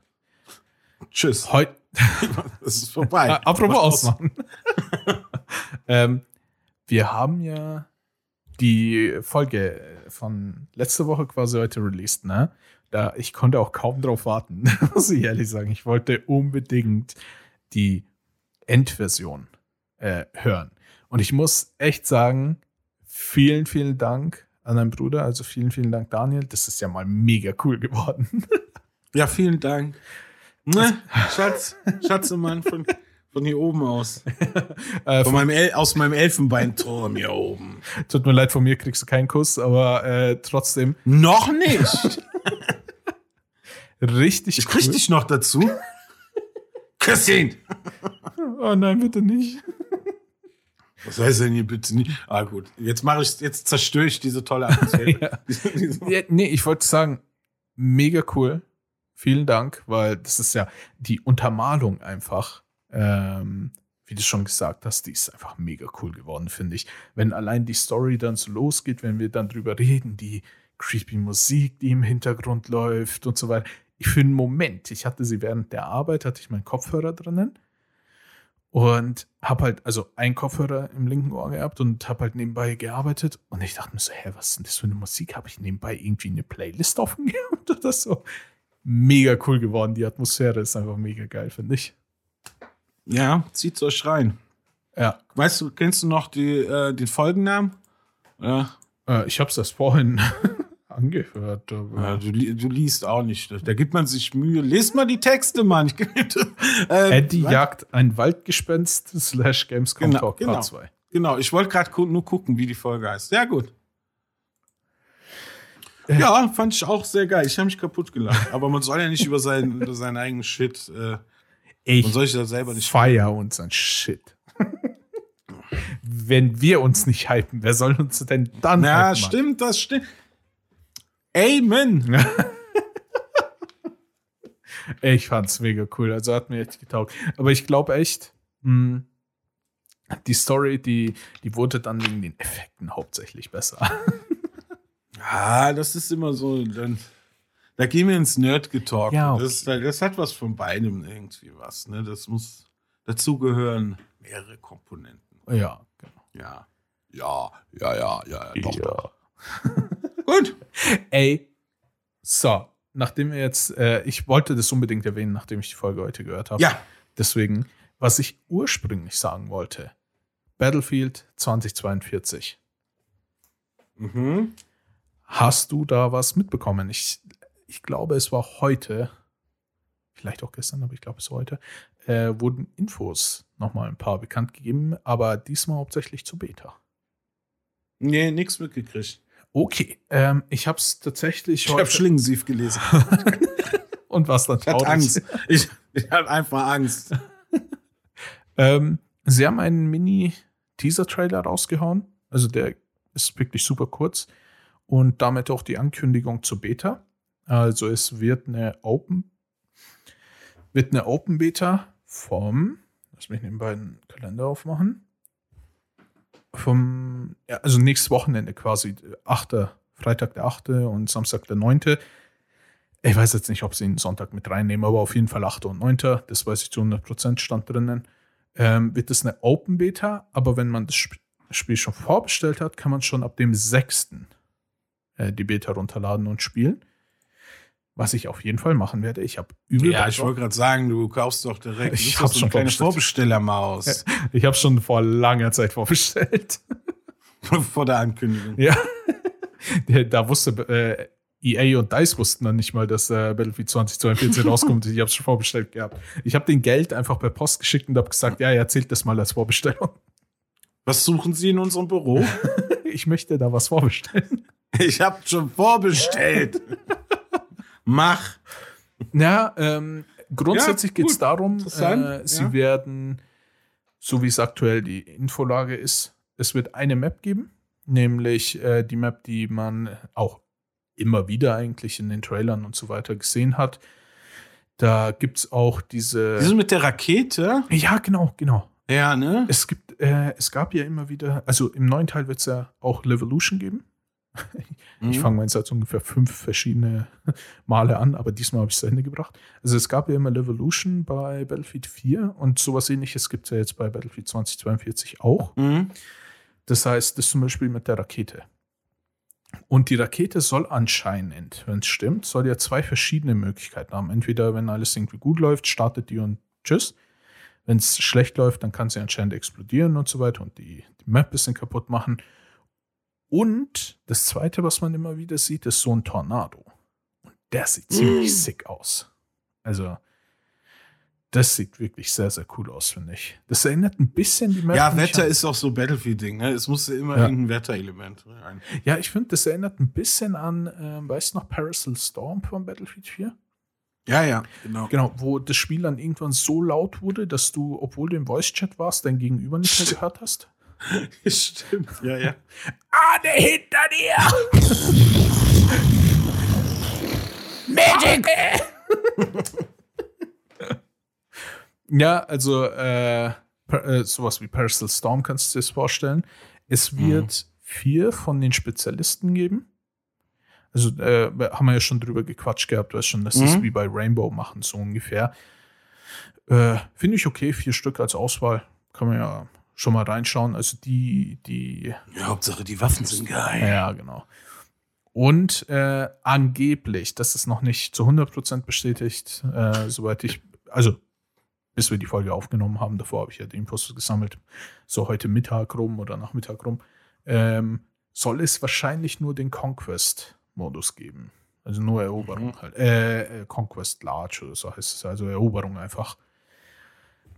Tschüss. heute. [laughs] Es ist vorbei. Apropos Mach aus. ausmachen. [laughs] ähm, wir haben ja die Folge von letzte Woche quasi heute released, ne? Da ich konnte auch kaum drauf warten, [laughs] muss ich ehrlich sagen. Ich wollte unbedingt die Endversion äh, hören. Und ich muss echt sagen, vielen, vielen Dank an deinen Bruder. Also vielen, vielen Dank, Daniel. Das ist ja mal mega cool geworden. [laughs] Ja, vielen Dank. Ne? Schatz, Schatzemann von, von hier oben aus. [laughs] äh, Von meinem El aus meinem Elfenbeinturm hier oben. tut mir leid, von mir kriegst du keinen Kuss, aber äh, trotzdem Noch nicht. [laughs] richtig Ich krieg cool. dich noch dazu. Küsschen. Oh nein, bitte nicht. Was heißt denn hier bitte nicht? Ah, gut. Jetzt mache ich, jetzt zerstöre ich diese tolle Atmosphäre. [laughs] Ja. [laughs] Ja, nee, ich wollte sagen, mega cool. Vielen Dank, weil das ist ja die Untermalung einfach, ähm, wie du schon gesagt hast, die ist einfach mega cool geworden, finde ich. Wenn allein die Story dann so losgeht, wenn wir dann drüber reden, die creepy Musik, die im Hintergrund läuft und so weiter. Ich für einen Moment, ich hatte sie während der Arbeit, hatte ich meinen Kopfhörer drinnen und habe halt, also einen Kopfhörer im linken Ohr gehabt und habe halt nebenbei gearbeitet und ich dachte mir so, hä, was ist denn das für eine Musik? Habe ich nebenbei irgendwie eine Playlist offen [laughs] gehabt oder so? Mega cool geworden, die Atmosphäre ist einfach mega geil, finde ich. Ja, zieht's euch rein. Ja, Weißt du, kennst du noch die, äh, den Folgennamen? Ja, äh, ich habe es erst vorhin [laughs] angehört. Ja du, du liest auch nicht. Da gibt man sich Mühe. Lest mal die Texte, Mann. Ich, äh, Eddie was? jagt ein Waldgespenst slash Gamescom Genau, Talk genau. Part 2. Genau, ich wollte gerade nur gucken, wie die Folge heißt. Sehr gut. Äh. Ja, fand ich auch sehr geil. Ich habe mich kaputt gelacht. [laughs] Aber man soll ja nicht über seinen, über seinen eigenen Shit. Äh, Ich man soll sich da selber nicht. feier unseren Shit. [laughs] Wenn wir uns nicht hypen, wer soll uns denn dann Ja, stimmt, das stimmt. Amen. [laughs] Ich fand's mega cool. Also hat mir echt getaugt. Aber ich glaube echt, mh, die Story, die, die wurde dann wegen den Effekten hauptsächlich besser. [laughs] Ah, das ist immer so. Dann, da gehen wir ins Nerd-Getalk. Ja, okay. das, das hat was von beidem irgendwie was. Ne? Das muss. Dazu gehören mehrere Komponenten. ja, genau. Ja. Ja, ja, ja, ja, doch, Ja. doch. [laughs] Gut. Ey, so, nachdem wir jetzt, äh, ich wollte das unbedingt erwähnen, nachdem ich die Folge heute gehört habe. Ja. Deswegen, was ich ursprünglich sagen wollte, Battlefield 2042. Mhm. Hast du da was mitbekommen? Ich, ich glaube, es war heute, vielleicht auch gestern, aber ich glaube, es war heute, äh, wurden Infos nochmal ein paar bekannt gegeben, aber diesmal hauptsächlich zu Beta. Nee, nix mitgekriegt. Okay, ähm, ich habe es tatsächlich Ich habe Schlingensief gelesen. [laughs] und was dann Ich hatte Angst. Ich, ich hatte einfach Angst. [laughs] Ähm, sie haben einen Mini-Teaser-Trailer rausgehauen. Also der ist wirklich super kurz. Und damit auch die Ankündigung zur Beta. Also es wird eine Open, wird eine Open Beta vom, lass mich nebenbei einen Kalender aufmachen. Vom, ja, also nächstes Wochenende quasi, 8. Freitag der 8. und Samstag der 9. Ich weiß jetzt nicht, ob sie den Sonntag mit reinnehmen, aber auf jeden Fall 8. und 9. Das weiß ich zu 100% stand drinnen. Ähm, wird es eine Open Beta, aber wenn man das Sp Spiel schon vorbestellt hat, kann man schon ab dem 6. Äh, die Beta runterladen und spielen. Was ich auf jeden Fall machen werde. Ich habe übel Ja, ich wollte gerade sagen, du kaufst doch direkt. Ich doch so schon eine. Vorbestellermaus [laughs] Ich habe schon vor langer Zeit vorbestellt. [laughs] vor der Ankündigung. Ja. Da wusste äh, EA und DICE wussten dann nicht mal, dass äh, Battlefield 2042 [laughs] rauskommt. Ich habe es schon vorbestellt gehabt. Ich habe den Geld einfach per Post geschickt und habe gesagt, ja, erzählt das mal als Vorbestellung. Was suchen Sie in unserem Büro? ich möchte da was vorbestellen. Ich habe schon vorbestellt. Mach. Ja, ähm, grundsätzlich Ja, geht es darum, äh, sie ja. werden, so wie es aktuell die Infolage ist, es wird eine Map geben, nämlich äh, die Map, die man auch immer wieder eigentlich in den Trailern und so weiter gesehen hat. Da gibt es auch diese. Diese mit der Rakete? ja, genau, genau. Ja, ne? Es gibt, äh, es gab ja immer wieder, also im neuen Teil wird es ja auch Levolution geben. Ich Mhm. fange meinen Satz ungefähr fünf verschiedene [laughs] Male an, aber diesmal habe ich es zu Ende gebracht. Also es gab ja immer Levolution bei Battlefield 4 und sowas ähnliches gibt es ja jetzt bei Battlefield 2042 auch. Mhm. Das heißt, das zum Beispiel mit der Rakete. Und die Rakete soll anscheinend, wenn es stimmt, soll ja zwei verschiedene Möglichkeiten haben. Entweder, wenn alles irgendwie gut läuft, startet die und tschüss. Wenn es schlecht läuft, dann kann sie anscheinend explodieren und so weiter und die, die Map ein bisschen kaputt machen. Und das Zweite, was man immer wieder sieht, ist so ein Tornado. Und der sieht ziemlich Mm. sick aus. Also, das sieht wirklich sehr, sehr cool aus, finde ich. Das erinnert ein bisschen die Map. Ja, Wetter an- ist auch so Battlefield-Ding, ne? Es muss ja immer Ja. irgendein Wetterelement rein. Ja, ich finde, das erinnert ein bisschen an, ähm, weißt du noch, Parasol Storm von Battlefield 4? Ja, ja, genau. Genau, wo das Spiel dann irgendwann so laut wurde, dass du, obwohl du im Voice-Chat warst, dein Gegenüber nicht mehr [laughs] gehört hast. [laughs] Stimmt, ja, ja. Ah, der hinter dir! Magic! [laughs] ja, also äh, per, äh, sowas wie Parasol Storm kannst du dir das vorstellen. Es wird vier von den Spezialisten geben. Also äh, haben wir ja schon drüber gequatscht gehabt, weißt schon, dass Mhm. wie bei Rainbow machen, so ungefähr. Äh, Finde ich okay, vier Stück als Auswahl. Kann man ja schon mal reinschauen. Also die, die ja. Hauptsache, die Waffen sind geil. ja, genau. Und äh, angeblich, das ist noch nicht zu 100% bestätigt, äh, soweit ich, also bis wir die Folge aufgenommen haben, davor habe ich ja die Infos gesammelt, so heute Mittag rum oder Nachmittag rum, ähm, soll es wahrscheinlich nur den Conquest-Modus geben. Also nur Eroberung Mhm. halt. Äh, äh, Conquest Large oder so heißt es, also Eroberung einfach.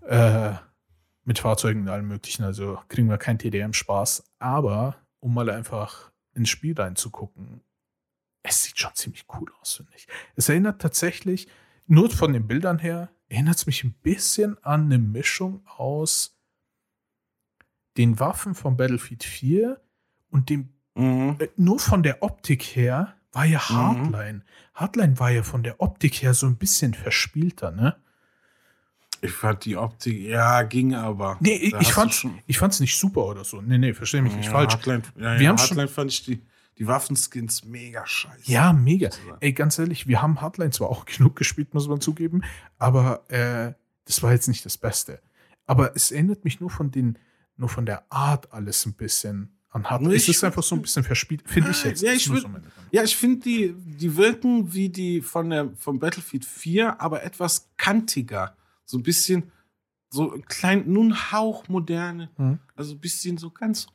Äh, mit Fahrzeugen und allem möglichen, also kriegen wir keinen TDM-Spaß. Aber um mal einfach ins Spiel reinzugucken, es sieht schon ziemlich cool aus, finde ich. Es erinnert tatsächlich, nur von den Bildern her, erinnert es mich ein bisschen an eine Mischung aus den Waffen von Battlefield 4 und dem, Mhm. äh, nur von der Optik her war ja Mhm. Hardline. Hardline war ja von der Optik her so ein bisschen verspielter, ne? Ich fand die Optik, ja, ging aber. Nee, ich, ich fand's, schon- ich fand's nicht super oder so. Nee, nee, verstehe mich nicht Ja, falsch. Hardline, ja, Wir ja, haben schon- Hardline fand ich die, die Waffenskins mega scheiße. Ja, mega. Ey, ganz ehrlich, wir haben Hardline zwar auch [laughs] genug gespielt, muss man zugeben, aber äh, das war jetzt nicht das Beste. Aber es erinnert mich nur von den, nur von der Art alles ein bisschen an Hardline. Es ist einfach so ein bisschen verspielt, finde ich jetzt. Ja, ich würd- so. Ja, ich finde, die, die wirken wie die von der, von Battlefield 4, aber etwas kantiger. So ein bisschen, so ein klein, nun Hauch moderne. Mhm. Also ein bisschen so ganz,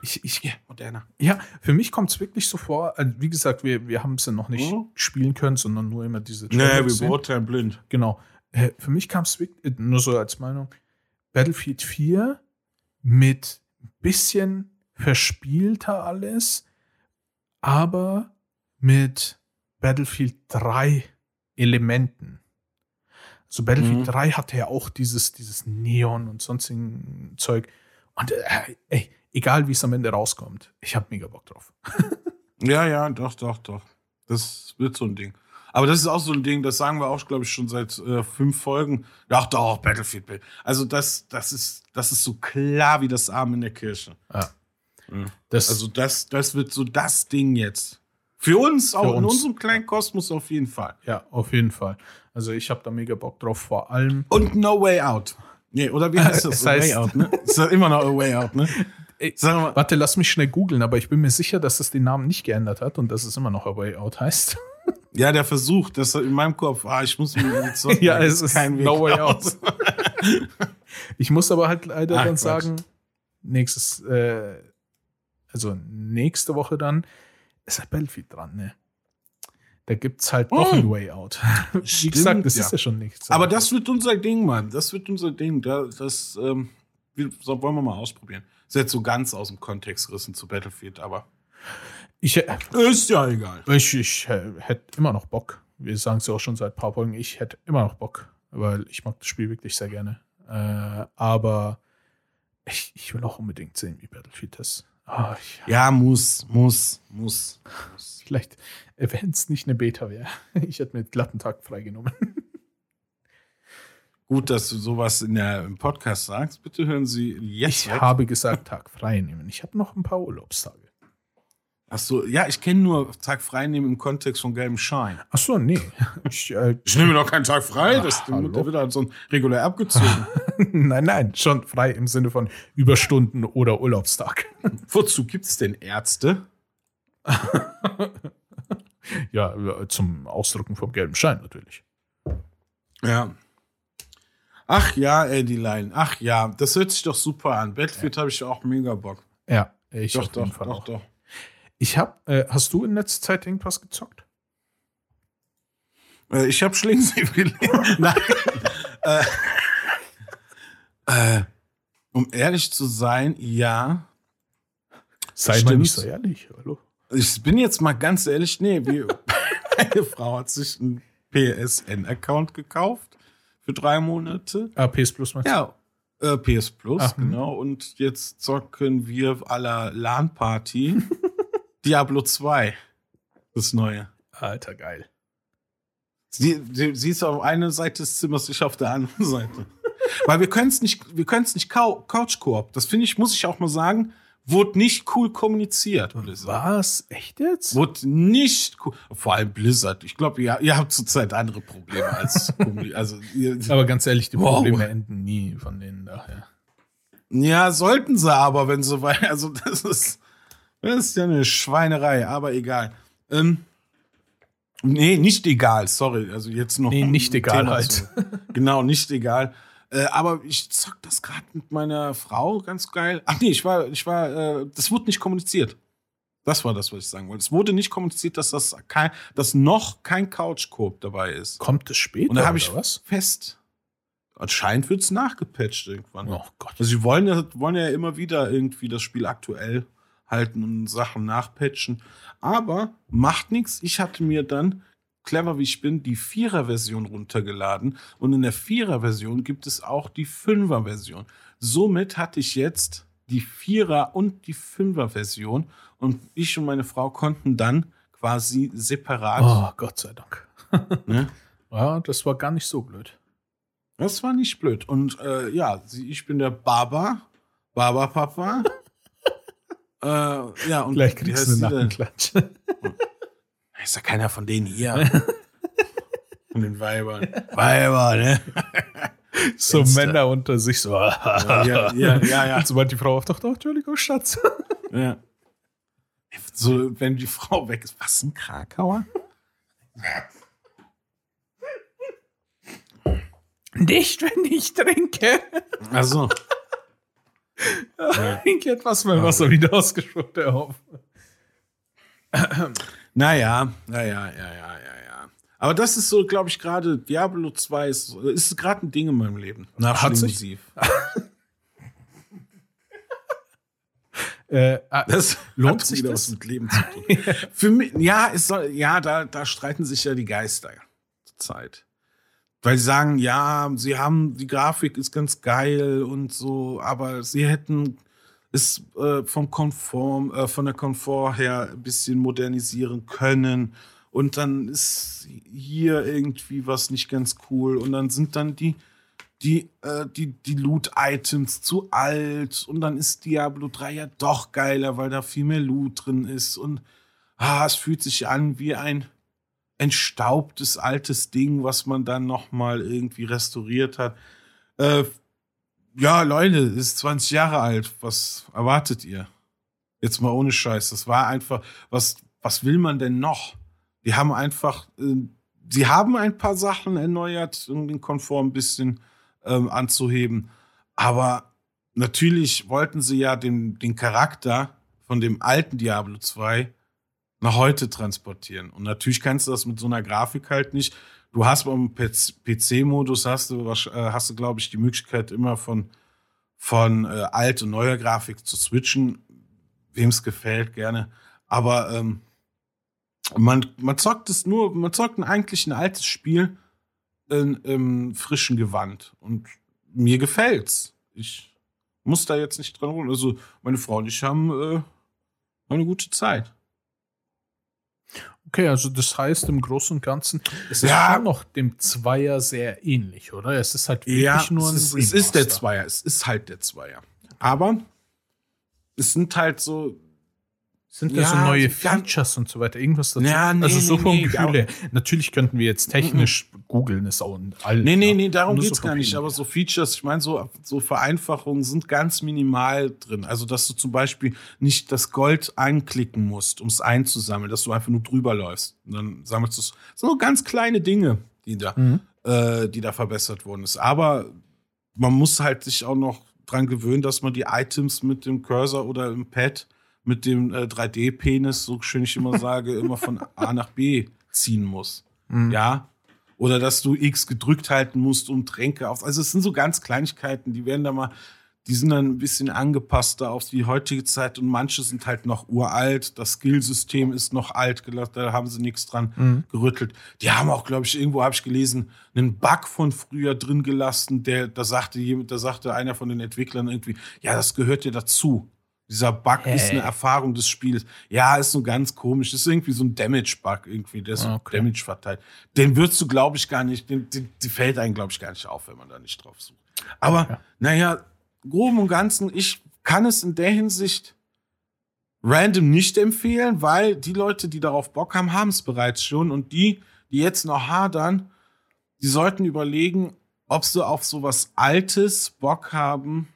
ich, ich, ja, moderner. ja, für mich kommt es wirklich so vor, also wie gesagt, wir, wir haben es ja noch nicht Mhm. spielen können, sondern nur immer diese Nee, wir beurteilen blind. Genau. Äh, für mich kam es wirklich, äh, nur so als Meinung, Battlefield 4 mit ein bisschen verspielter alles, aber mit Battlefield 3 Elementen. Also Battlefield Mhm. 3 hatte ja auch dieses, dieses Neon und sonstigen Zeug. Und äh, ey, egal wie es am Ende rauskommt, ich habe mega Bock drauf. [laughs] Ja, ja, doch, doch, doch. Das wird so ein Ding. Aber das ist auch so ein Ding, das sagen wir auch, glaube ich, schon seit äh, fünf Folgen. Ach doch, Battlefield. Also das, das, ist, das ist so klar wie das Arm in der Kirche. Ja. Mhm. Das, Also das, das wird so das Ding jetzt. Für uns, auch in uns. unserem kleinen Kosmos auf jeden Fall. ja, auf jeden Fall. Also ich habe da mega Bock drauf, vor allem Und No Way Out. Nee, oder wie heißt [laughs] das? Es A Way Out, ne? Ist immer noch A Way Out, ne? [laughs] Ey, mal, Warte, lass mich schnell googeln, aber ich bin mir sicher, dass es den Namen nicht geändert hat und dass es immer noch A Way Out heißt. ja, der Versuch, das in meinem Kopf, ah, ich muss mir die Zocken, [laughs] ja, es ist keinen Weg No Way. Out. ich muss aber halt leider Ach, dann Quatsch. sagen, nächstes, äh, also nächste Woche dann ist halt Battlefield dran, ne? Da gibt's halt noch ein Way Out. [laughs] Wie Stimmt, gesagt, das ja. ist ja schon nichts. Aber das wird unser Ding, Mann. Das wird unser Ding. Da, das ähm, wollen wir mal ausprobieren. Ist jetzt so ganz aus dem Kontext gerissen zu Battlefield, aber ich, äh, ist ja egal. ich, ich äh, hätte immer noch Bock. Wir sagen es ja auch schon seit ein paar Folgen. Ich hätte immer noch Bock, weil ich mag das Spiel wirklich sehr gerne. Äh, aber ich, ich will auch unbedingt sehen, wie Battlefield ist. Ich, Ja, muss, muss, muss. muss. Vielleicht, wenn es nicht eine Beta wäre. [laughs] Ich hätte mir einen glatten Tag freigenommen. [laughs] Gut, dass du sowas in der, im Podcast sagst. Bitte hören Sie jetzt. Ich weg. habe gesagt, Tag frei nehmen. Ich habe noch ein paar Urlaubstage. Ach so, ja, ich kenne nur Tag frei nehmen im Kontext von gelbem Schein. Ach so, nee. [laughs] Ich, äh, Ich nehme doch keinen Tag frei, das Ach, hallo? der wird halt so ein regulär abgezogen. [laughs] nein, nein, schon frei im Sinne von Überstunden oder Urlaubstag. [laughs] Wozu gibt es denn Ärzte? Ja, äh, zum Ausdrucken vom gelben Schein natürlich. Ja. Ach ja, Eddie Line. Ach ja, das hört sich doch super an. Battlefield habe ich auch mega Bock. Ja, ich doch, auf jeden doch, Fall doch, auch. doch. Ich habe, äh, hast du in letzter Zeit irgendwas gezockt? Äh, ich habe Schlingensief gelesen. [laughs] Nein. [laughs] äh, äh, um ehrlich zu sein, ja. Sei mal nicht so ehrlich, hallo. Ich bin jetzt mal ganz ehrlich, nee, wie, [laughs] meine Frau hat sich einen PSN-Account gekauft für drei Monate. Ah, PS Plus meinst du? Ja, äh, PS Plus, Ach, hm. genau. Und jetzt zocken wir aller LAN-Party Diablo 2. Das neue. Alter, geil. Sie, sie, sie ist auf einer Seite des Zimmers, ich auf der anderen Seite. Weil wir können es nicht, wir können es nicht Cou- Couch-Koop. Das finde ich, muss ich auch mal sagen, wurde nicht cool kommuniziert. Blizzard. Was? Echt jetzt? Wurde nicht cool. Vor allem Blizzard. Ich glaube, ihr, ihr habt zurzeit andere Probleme als [laughs] Also, ihr, Aber ganz ehrlich, die Wow. Probleme enden nie von denen daher. ja, sollten sie aber, wenn so weit. Also, das ist, das ist ja eine Schweinerei, aber egal. Ähm, nee, nicht egal, sorry. Also, jetzt noch. Nee, nicht egal Thema halt. zu- [laughs] Genau, nicht egal. Äh, aber ich zock das gerade mit meiner Frau ganz geil. Ach nee, ich war, ich war, äh, das wurde nicht kommuniziert. Das war das, was ich sagen wollte. Es wurde nicht kommuniziert, dass das kein, dass noch kein Couch-Coop dabei ist. Kommt es später Und da habe ich was? fest. Anscheinend wird es nachgepatcht irgendwann. Oh Gott. Also sie wollen ja, wollen ja immer wieder irgendwie das Spiel aktuell halten und Sachen nachpatchen. Aber macht nichts. Ich hatte mir dann, clever wie ich bin, die Vierer-Version runtergeladen. Und in der Vierer-Version gibt es auch die Fünfer-Version. Somit hatte ich jetzt die Vierer- und die Fünfer-Version. Und ich und meine Frau konnten dann quasi separat. Oh, Gott sei Dank. [laughs] Ne? Ja, das war gar nicht so blöd. Das war nicht blöd. Und äh, ja, ich bin der Baba, Baba-Papa. Äh, ja, und Gleich kriegst du denn? Nackenklatsch. Ist ja keiner von denen hier. von den Weibern. Weiber, ne? so Fenster. Männer unter sich so. Ja, ja, ja, ja. Und sobald die Frau auftaucht, oh, Entschuldigung, Schatz. ja. So, wenn die Frau weg ist. Was, ein Krakauer? Nicht, wenn ich trinke. Also, [laughs] Ich hätte fast mein Wasser wieder ausgespuckt, der Haufen. naja, naja, ja, ja, ja, ja. Aber das ist so, glaube ich, gerade Diablo 2 ist, ist gerade ein Ding in meinem Leben. Nach Hat sich-. [laughs] Äh, ah, Das Lohnt sich wieder das? was mit Leben zu tun. Für mich, ja, es soll, ja, da, da streiten sich ja die Geister zur Zeit. Weil sie sagen, ja, sie haben, die Grafik ist ganz geil und so, aber sie hätten es äh, vom Konform, äh, von der Komfort her ein bisschen modernisieren können. Und dann ist hier irgendwie was nicht ganz cool. Und dann sind dann die, die, äh, die, die Loot-Items zu alt und dann ist Diablo 3 ja doch geiler, weil da viel mehr Loot drin ist und ah, es fühlt sich an wie ein entstaubtes altes Ding, was man dann noch mal irgendwie restauriert hat. Äh, ja, Leute, ist 20 Jahre alt. Was erwartet ihr? Jetzt mal ohne Scheiß. Das war einfach, was, was will man denn noch? Die haben einfach, äh, sie haben ein paar Sachen erneuert, um den Komfort ein bisschen ähm, anzuheben. Aber natürlich wollten sie ja den, den Charakter von dem alten Diablo 2 nach heute transportieren. Und natürlich kannst du das mit so einer Grafik halt nicht. Du hast beim PC-Modus hast du, äh, hast du, glaube ich, die Möglichkeit immer von, von äh, alt und neuer Grafik zu switchen. Wem es gefällt, gerne. Aber ähm, man, man zockt es nur, man zockt eigentlich ein altes Spiel in, im frischen Gewand. Und mir gefällt's. Ich muss da jetzt nicht dran holen. Also meine Frau und ich haben äh, eine gute Zeit. Okay, also das heißt im Großen und Ganzen, es ist ja. schon noch dem Zweier sehr ähnlich, oder? Es ist halt wirklich ja, nur ein es ist, es ist der Zweier, es ist halt der Zweier. Aber es sind halt so sind da ja, so neue Features und so weiter? Irgendwas dazu? Ja, nee, also so nee, vom nee, Gefühl her. Natürlich könnten wir jetzt technisch mhm. googeln, ist auch all. Nee, nee, nee, darum geht's so gar nicht. Aber so Features, ich meine, so, so Vereinfachungen sind ganz minimal drin. Also, dass du zum Beispiel nicht das Gold einklicken musst, um es einzusammeln, dass du einfach nur drüber läufst. Und dann sammelst du es. Das sind nur ganz kleine Dinge, die da, mhm. äh, die da verbessert worden ist. Aber man muss halt sich auch noch dran gewöhnen, dass man die Items mit dem Cursor oder im Pad mit dem äh, 3D-Penis, so schön ich immer sage, immer von A nach B ziehen muss. Mhm. Ja. Oder dass du X gedrückt halten musst, um Tränke auf. Also es sind so ganz Kleinigkeiten, die werden da mal, die sind dann ein bisschen angepasster auf die heutige Zeit und manche sind halt noch uralt. Das Skillsystem ist noch alt gelassen, da haben sie nichts dran mhm. gerüttelt. Die haben auch, glaube ich, irgendwo habe ich gelesen, einen Bug von früher drin gelassen, der, da sagte jemand, da sagte einer von den Entwicklern irgendwie, ja, das gehört ja dazu. Dieser Bug hey. ist eine Erfahrung des Spiels. Ja, ist so ganz komisch. ist irgendwie so ein Damage-Bug irgendwie, der ist okay. Damage verteilt. Den würdest du, glaube ich, gar nicht, den, den, die fällt einem, glaube ich, gar nicht auf, wenn man da nicht drauf sucht. Aber, ja. naja, grob und ganzen, ich kann es in der Hinsicht random nicht empfehlen, weil die Leute, die darauf Bock haben, haben es bereits schon. Und die, die jetzt noch hadern, die sollten überlegen, ob sie auf sowas Altes Bock haben,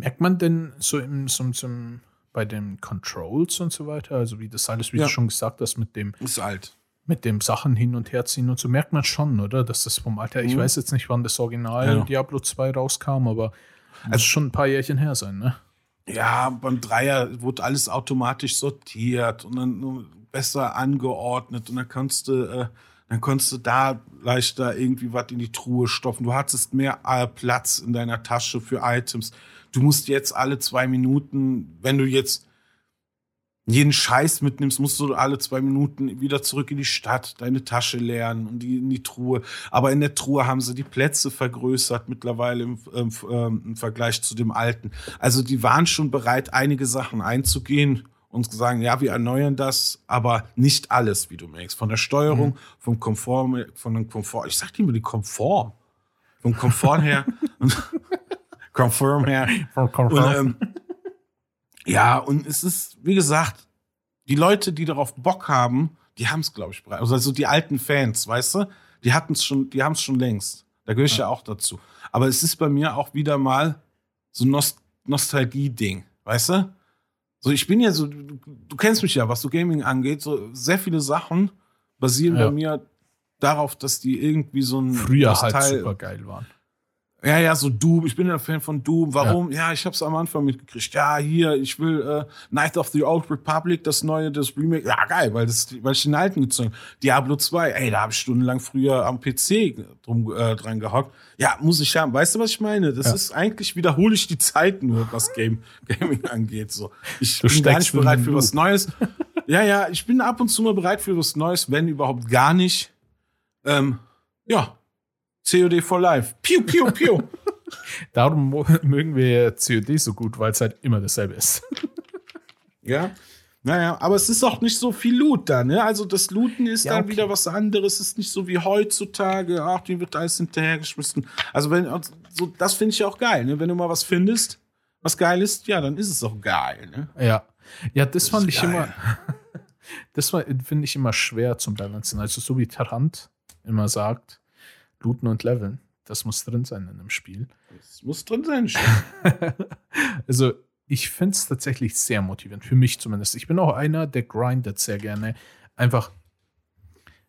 Merkt man denn so im, so, so, bei den Controls und so weiter, also wie das alles, wie ja. du schon gesagt hast, mit dem. Ist alt. Mit dem Sachen hin und her ziehen und so merkt man schon, oder? Dass das vom Alter, mhm. ich weiß jetzt nicht, wann das Original ja. Diablo 2 rauskam, aber es also schon ein paar Jährchen her sein, ne? Ja, beim Dreier wurde alles automatisch sortiert und dann besser angeordnet und dann kannst du, äh, dann konntest du da leichter irgendwie was in die Truhe stopfen. Du hattest mehr äh, Platz in deiner Tasche für Items du musst jetzt alle zwei Minuten, wenn du jetzt jeden Scheiß mitnimmst, musst du alle zwei Minuten wieder zurück in die Stadt, deine Tasche leeren und die in die Truhe. Aber in der Truhe haben sie die Plätze vergrößert mittlerweile im, ähm, im Vergleich zu dem alten. Also die waren schon bereit, einige Sachen einzugehen und sagen, ja, wir erneuern das, aber nicht alles, wie du merkst. Von der Steuerung, mhm. vom Komfort, von dem Komfort. Ich sag dir immer die Komfort. Vom Komfort her. [laughs] Confirm. Confirm. Und, ähm, [laughs] ja, und es ist, wie gesagt, die Leute, die darauf Bock haben, die haben es, glaube ich, bereit. Also die alten Fans, weißt du, die hatten es schon, die haben es schon längst. Da gehöre ich ja. ja. auch dazu. Aber es ist bei mir auch wieder mal so ein Nost Nostalgie-Ding, weißt du? So, ich bin ja so, du, du, kennst mich ja, was so Gaming angeht, so sehr viele Sachen basieren ja. bei mir darauf, dass die irgendwie so ein Früher halt super geil waren. Ja, ja, so Doom. Ich bin ja Fan von Doom. Warum? Ja, ja ich habe es am Anfang mitgekriegt. Ja, hier, ich will äh, Night of the Old Republic, das neue, das Remake. Ja, geil, weil, das, weil ich den alten gezogen Diablo 2, ey, da habe ich stundenlang früher am PC drum, äh, dran gehockt. Ja, muss ich haben. Weißt du, was ich meine? Das ja. ist eigentlich, wiederhole ich die Zeit nur, was Game, [laughs] Gaming angeht. So. Ich du bin gar nicht bereit für was Neues. [laughs] ja, ja, ich bin ab und zu mal bereit für was Neues, wenn überhaupt gar nicht. Ähm, ja, COD for Life. Piu, piu, piu. [laughs] Darum mögen wir COD so gut, weil es halt immer dasselbe ist. ja. Naja, aber es ist auch nicht so viel Loot da, ne? Also das Looten ist ja, dann okay. wieder was anderes, es ist nicht so wie heutzutage, ach, die wird alles hinterhergeschmissen. Also wenn, so, das finde ich auch geil, ne? Wenn du mal was findest, was geil ist, ja, dann ist es auch geil, ne? Ja. Ja, das, das fand ich geil. immer, [laughs] das finde ich immer schwer zum Balancen. Also so wie Tarant immer sagt, Looten und Leveln. Das muss drin sein in einem Spiel. Das muss drin sein. [laughs] also, ich finde es tatsächlich sehr motivierend. Für mich zumindest. Ich bin auch einer, der grindet sehr gerne. Einfach,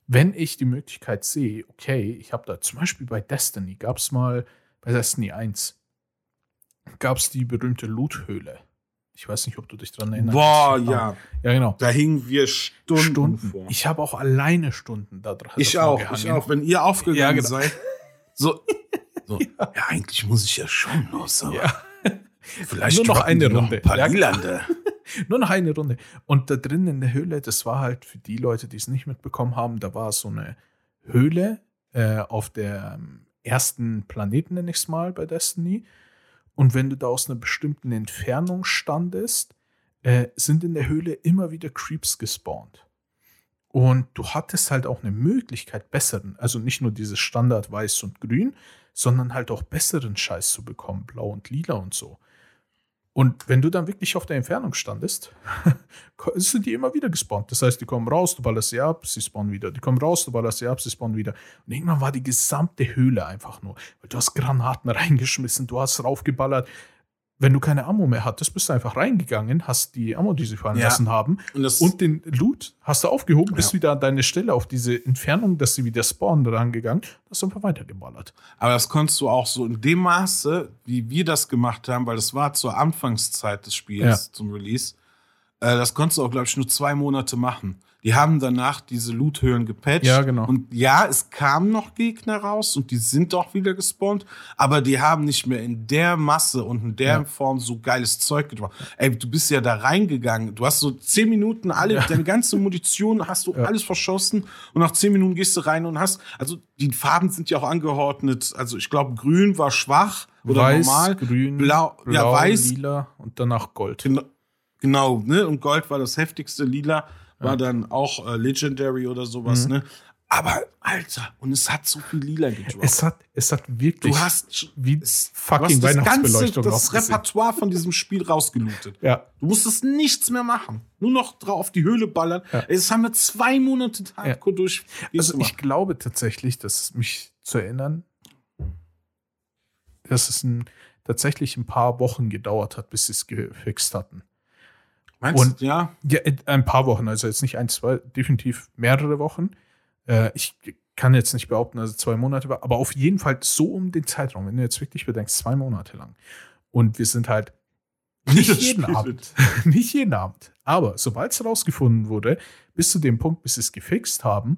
wenn ich die Möglichkeit sehe, okay, ich habe da zum Beispiel bei Destiny, gab es mal, bei Destiny 1, gab es die berühmte Loot-Höhle. Ich weiß nicht, ob du dich dran erinnerst. Boah, ja. Ja, genau. Da hingen wir Stunden, Stunden. vor. Ich habe auch alleine Stunden da dran. Ich auch, ich auch. Wenn ihr aufgegangen Ja, genau. seid, [laughs] so, so ja. eigentlich muss ich ja schon los, aber Ja. [laughs] vielleicht Nur noch eine die noch Runde. ein paar Ja, Lilande. [laughs] Nur noch eine Runde. Und da drin in der Höhle, das war halt für die Leute, die es nicht mitbekommen haben, da war so eine Höhle äh, auf der ähm, ersten Planeten, nenne ich es mal, bei Destiny. Und wenn du da aus einer bestimmten Entfernung standest, äh, sind in der Höhle immer wieder Creeps gespawnt. Und du hattest halt auch eine Möglichkeit, besseren, also nicht nur dieses Standard Weiß und Grün, sondern halt auch besseren Scheiß zu bekommen, Blau und Lila und so. Und wenn du dann wirklich auf der Entfernung standest, [laughs] sind die immer wieder gespawnt. Das heißt, die kommen raus, du ballerst sie ab, sie spawnen wieder. Die kommen raus, du ballerst sie ab, sie spawnen wieder. Und irgendwann war die gesamte Höhle einfach nur. Weil du hast Granaten [laughs] reingeschmissen, du hast raufgeballert. Wenn du keine Ammo mehr hattest, bist du einfach reingegangen, hast die Ammo, die sie fallen Ja. lassen haben, Und und den Loot hast du aufgehoben, bist Ja. wieder an deine Stelle auf diese Entfernung, dass sie wieder spawnen, rangegangen, hast du einfach weitergeballert. aber das konntest du auch so in dem Maße, wie wir das gemacht haben, weil das war zur Anfangszeit des Spiels, Ja. zum Release. Äh, das konntest du auch, glaube ich, nur zwei Monate machen. Die haben danach diese Loot-Höhlen gepatcht. Ja, genau. Und ja, es kamen noch Gegner raus und die sind auch wieder gespawnt, aber die haben nicht mehr in der Masse und in der Ja. Form so geiles Zeug gebracht. Ey, du bist ja da reingegangen. Du hast so zehn Minuten alle, Ja. deine ganze Munition hast du Ja. alles verschossen und nach zehn Minuten gehst du rein und hast, also die Farben sind ja auch angeordnet. Also ich glaube, grün war schwach oder weiß, normal. grün, blau, ja, weiß, lila und danach Gold. Genau, genau, ne? Und Gold war das heftigste, Lila war dann auch äh, Legendary oder sowas, Mhm. ne? Aber, Alter, und es hat so viel Lila gedroppt. Es hat, es hat wirklich du hast wie es, fucking du hast das ganze das. Repertoire von diesem Spiel rausgelootet. Ja, Du musstest nichts mehr machen. Nur noch drauf auf die Höhle ballern. Ja. Das haben wir zwei Monate Hardcore durch. also ich glaube tatsächlich, dass es mich zu erinnern, dass es ein, tatsächlich ein paar Wochen gedauert hat, bis sie es gefixt hatten. Meinst und- du, ja? Ja, äh, ein paar Wochen, also jetzt nicht ein, zwei, definitiv mehrere Wochen. Äh, ich kann jetzt nicht behaupten, also zwei Monate war, aber auf jeden Fall so um den Zeitraum, wenn du jetzt wirklich bedenkst, zwei Monate lang. Und wir sind halt [laughs] nicht Das jeden Spiel Abend, [laughs] nicht jeden Abend, aber sobald es rausgefunden wurde, bis zu dem Punkt, bis sie es gefixt haben,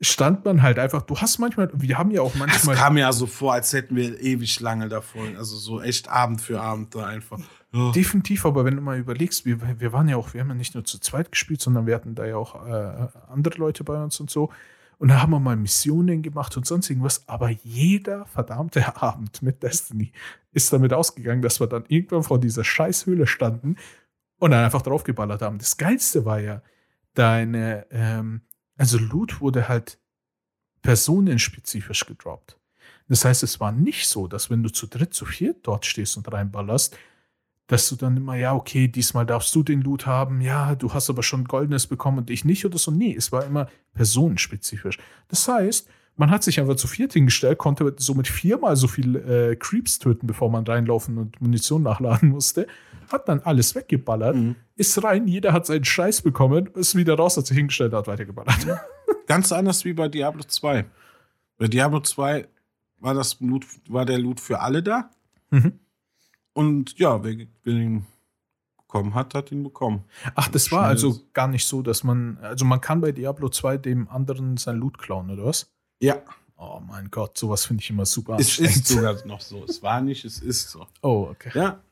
stand man halt einfach, du hast manchmal, wir haben ja auch Es manchmal, kam ja so vor, als hätten wir ewig lange davon. Also so echt Abend für Abend da einfach. Ja. Definitiv, aber wenn du mal überlegst, wir, wir waren ja auch, wir haben ja nicht nur zu zweit gespielt, sondern wir hatten da ja auch äh, andere Leute bei uns und so. Und da haben wir mal Missionen gemacht und sonst irgendwas. Aber jeder verdammte [laughs] Abend mit Destiny ist damit ausgegangen, dass wir dann irgendwann vor dieser Scheißhöhle standen und dann einfach draufgeballert haben. Das Geilste war ja, deine, ähm, also Loot wurde halt personenspezifisch gedroppt. Das heißt, es war nicht so, dass wenn du zu dritt, zu viert dort stehst und reinballerst, dass du dann immer, ja, okay, diesmal darfst du den Loot haben, ja, du hast aber schon Goldenes bekommen und ich nicht oder so. Nee, es war immer personenspezifisch. Das heißt, man hat sich einfach zu viert hingestellt, konnte somit viermal so viel äh, Creeps töten, bevor man reinlaufen und Munition nachladen musste, hat dann alles weggeballert, Mhm. ist rein, jeder hat seinen Scheiß bekommen, ist wieder raus, hat sich hingestellt, hat weitergeballert. Ganz anders wie bei Diablo 2. Bei Diablo 2 war das Loot, war der Loot für alle da. Mhm. Und ja, wer, wer ihn bekommen hat, hat ihn bekommen. Ach, das war also gar nicht so, dass man, also man kann bei Diablo 2 dem anderen sein Loot klauen, oder was? Ja, Oh mein Gott, sowas finde ich immer super es ist sogar [laughs] noch so. Es war nicht, es ist so. Oh, okay. Ja.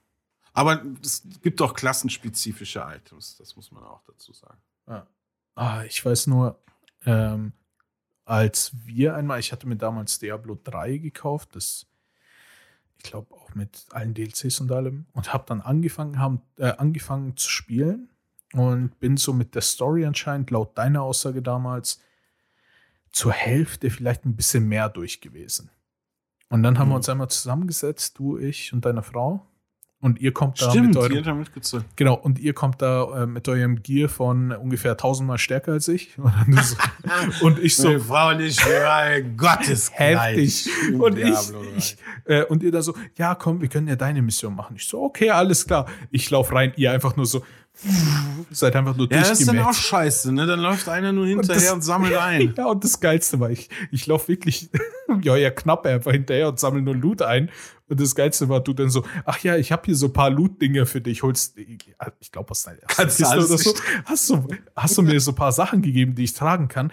Aber es gibt auch klassenspezifische Items, das muss man auch dazu sagen. Ja. Ah, ich weiß nur, ähm, als wir einmal, ich hatte mir damals Diablo 3 gekauft, das, ich glaube auch mit allen DLCs und allem, und habe dann angefangen, haben, äh, angefangen zu spielen und bin so mit der Story anscheinend, laut deiner Aussage damals, zur Hälfte vielleicht ein bisschen mehr durch gewesen. Und dann haben wir Mhm. uns einmal zusammengesetzt, du, ich und deine Frau. Und ihr kommt da Stimmt, mit eurem er mitgezogen. Genau, und ihr kommt da äh, mit eurem Gear von ungefähr tausendmal stärker als ich. [laughs] Und, so, [laughs] und ich so, Frau nicht, [laughs] Gottes Heftig. Und ich, ich äh, und ihr da so, ja, komm, wir können ja deine Mission machen. Ich so, okay, alles klar. Ich lauf rein, ihr einfach nur so, seid einfach nur Ja, das ist dann auch scheiße, ne? Dann läuft einer nur hinterher das- und, sammelt [laughs] ein. Ja, und das Geilste war, ich, ich lauf wirklich, [laughs] ja, ja, knapp einfach hinterher und sammle nur Loot ein. Und das Geilste war, du dann so, ach ja, ich habe hier so ein paar Loot-Dinge für dich. Holst, ich glaube, was deine Kannst du alles oder so. Hast du, hast du mir so ein paar Sachen gegeben, die ich tragen kann.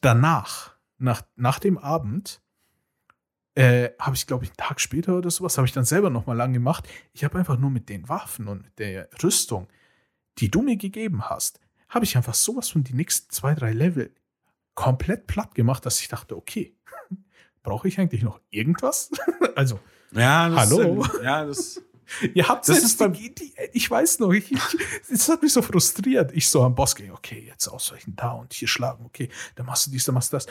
Danach, nach, nach dem Abend, äh, habe ich, glaube ich, einen Tag später oder sowas, habe ich dann selber noch mal lang gemacht. Ich habe einfach nur mit den Waffen und mit der Rüstung, die du mir gegeben hast, habe ich einfach sowas von die nächsten zwei, drei Level komplett platt gemacht, dass ich dachte, okay, [laughs] brauche ich eigentlich noch irgendwas? [laughs] also, Ja, das Hallo? Ist, ja, das. [laughs] ihr habt Das ist die, die, ich weiß noch, ich, ich, das hat mich so frustriert. Ich so am Boss gehe, okay, jetzt ausweichen da und hier schlagen, okay, dann machst du dies, dann machst du das.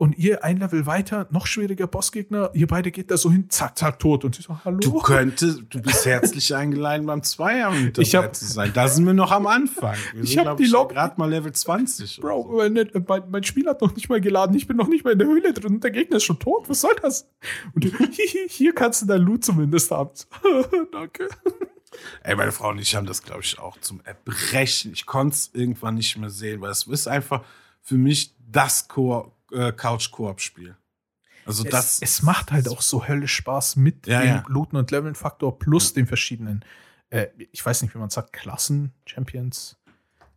Und ihr ein Level weiter, noch schwieriger Bossgegner, ihr beide geht da so hin, zack, zack, tot. Und ich so, hallo? Du könntest, du bist herzlich eingeladen, beim Zweier mit dabei Ich hab- zu sein. Da sind wir noch am Anfang. Wir [laughs] Ich sind, hab glaub die Log- gerade mal Level 20. oder Bro, so. mein, mein, Spiel hat noch nicht mal geladen. Ich bin noch nicht mal in der Höhle drin und der Gegner ist schon tot. Was soll das? Und [laughs] hihi, hier kannst du dein Loot zumindest haben. [laughs] Danke. Ey, meine Frau und ich haben das, glaube ich, auch zum Erbrechen. Ich konnte es irgendwann nicht mehr sehen, weil es ist einfach für mich das Ko äh, Couch-Koop-Spiel. Also das. es, es macht halt auch so höllisch Spaß mit Ja, dem ja. Looten und Leveln-Faktor plus den verschiedenen, äh, ich weiß nicht, wie man sagt, Klassen, Champions,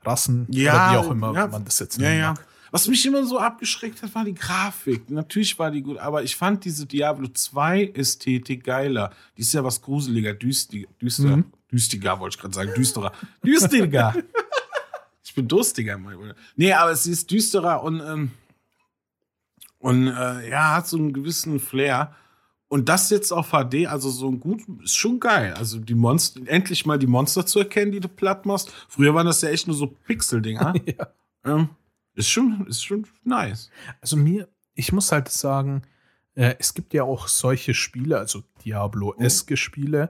Rassen Ja, oder wie auch immer ja. man das jetzt Ja, nennen ja. mag. Was mich immer so abgeschreckt hat, war die Grafik. Natürlich war die gut, aber ich fand diese Diablo 2 Ästhetik geiler. Die ist ja was gruseliger, düstiger, düster, Mhm. düstiger wollte ich gerade sagen, düsterer. Düstiger. [laughs] ich bin durstiger. mein Bruder. Nee, aber sie ist düsterer und, ähm, und äh, ja, hat so einen gewissen Flair. Und das jetzt auf HD, also so ein gut, ist schon geil. Also die Monster, endlich mal die Monster zu erkennen, die du platt machst. Früher waren das ja echt nur so Pixel-Dinger. [laughs] Ja. Ähm, ist schon, ist schon nice. Also mir, ich muss halt sagen, äh, es gibt ja auch solche Spiele, also Diablo-eske Spiele,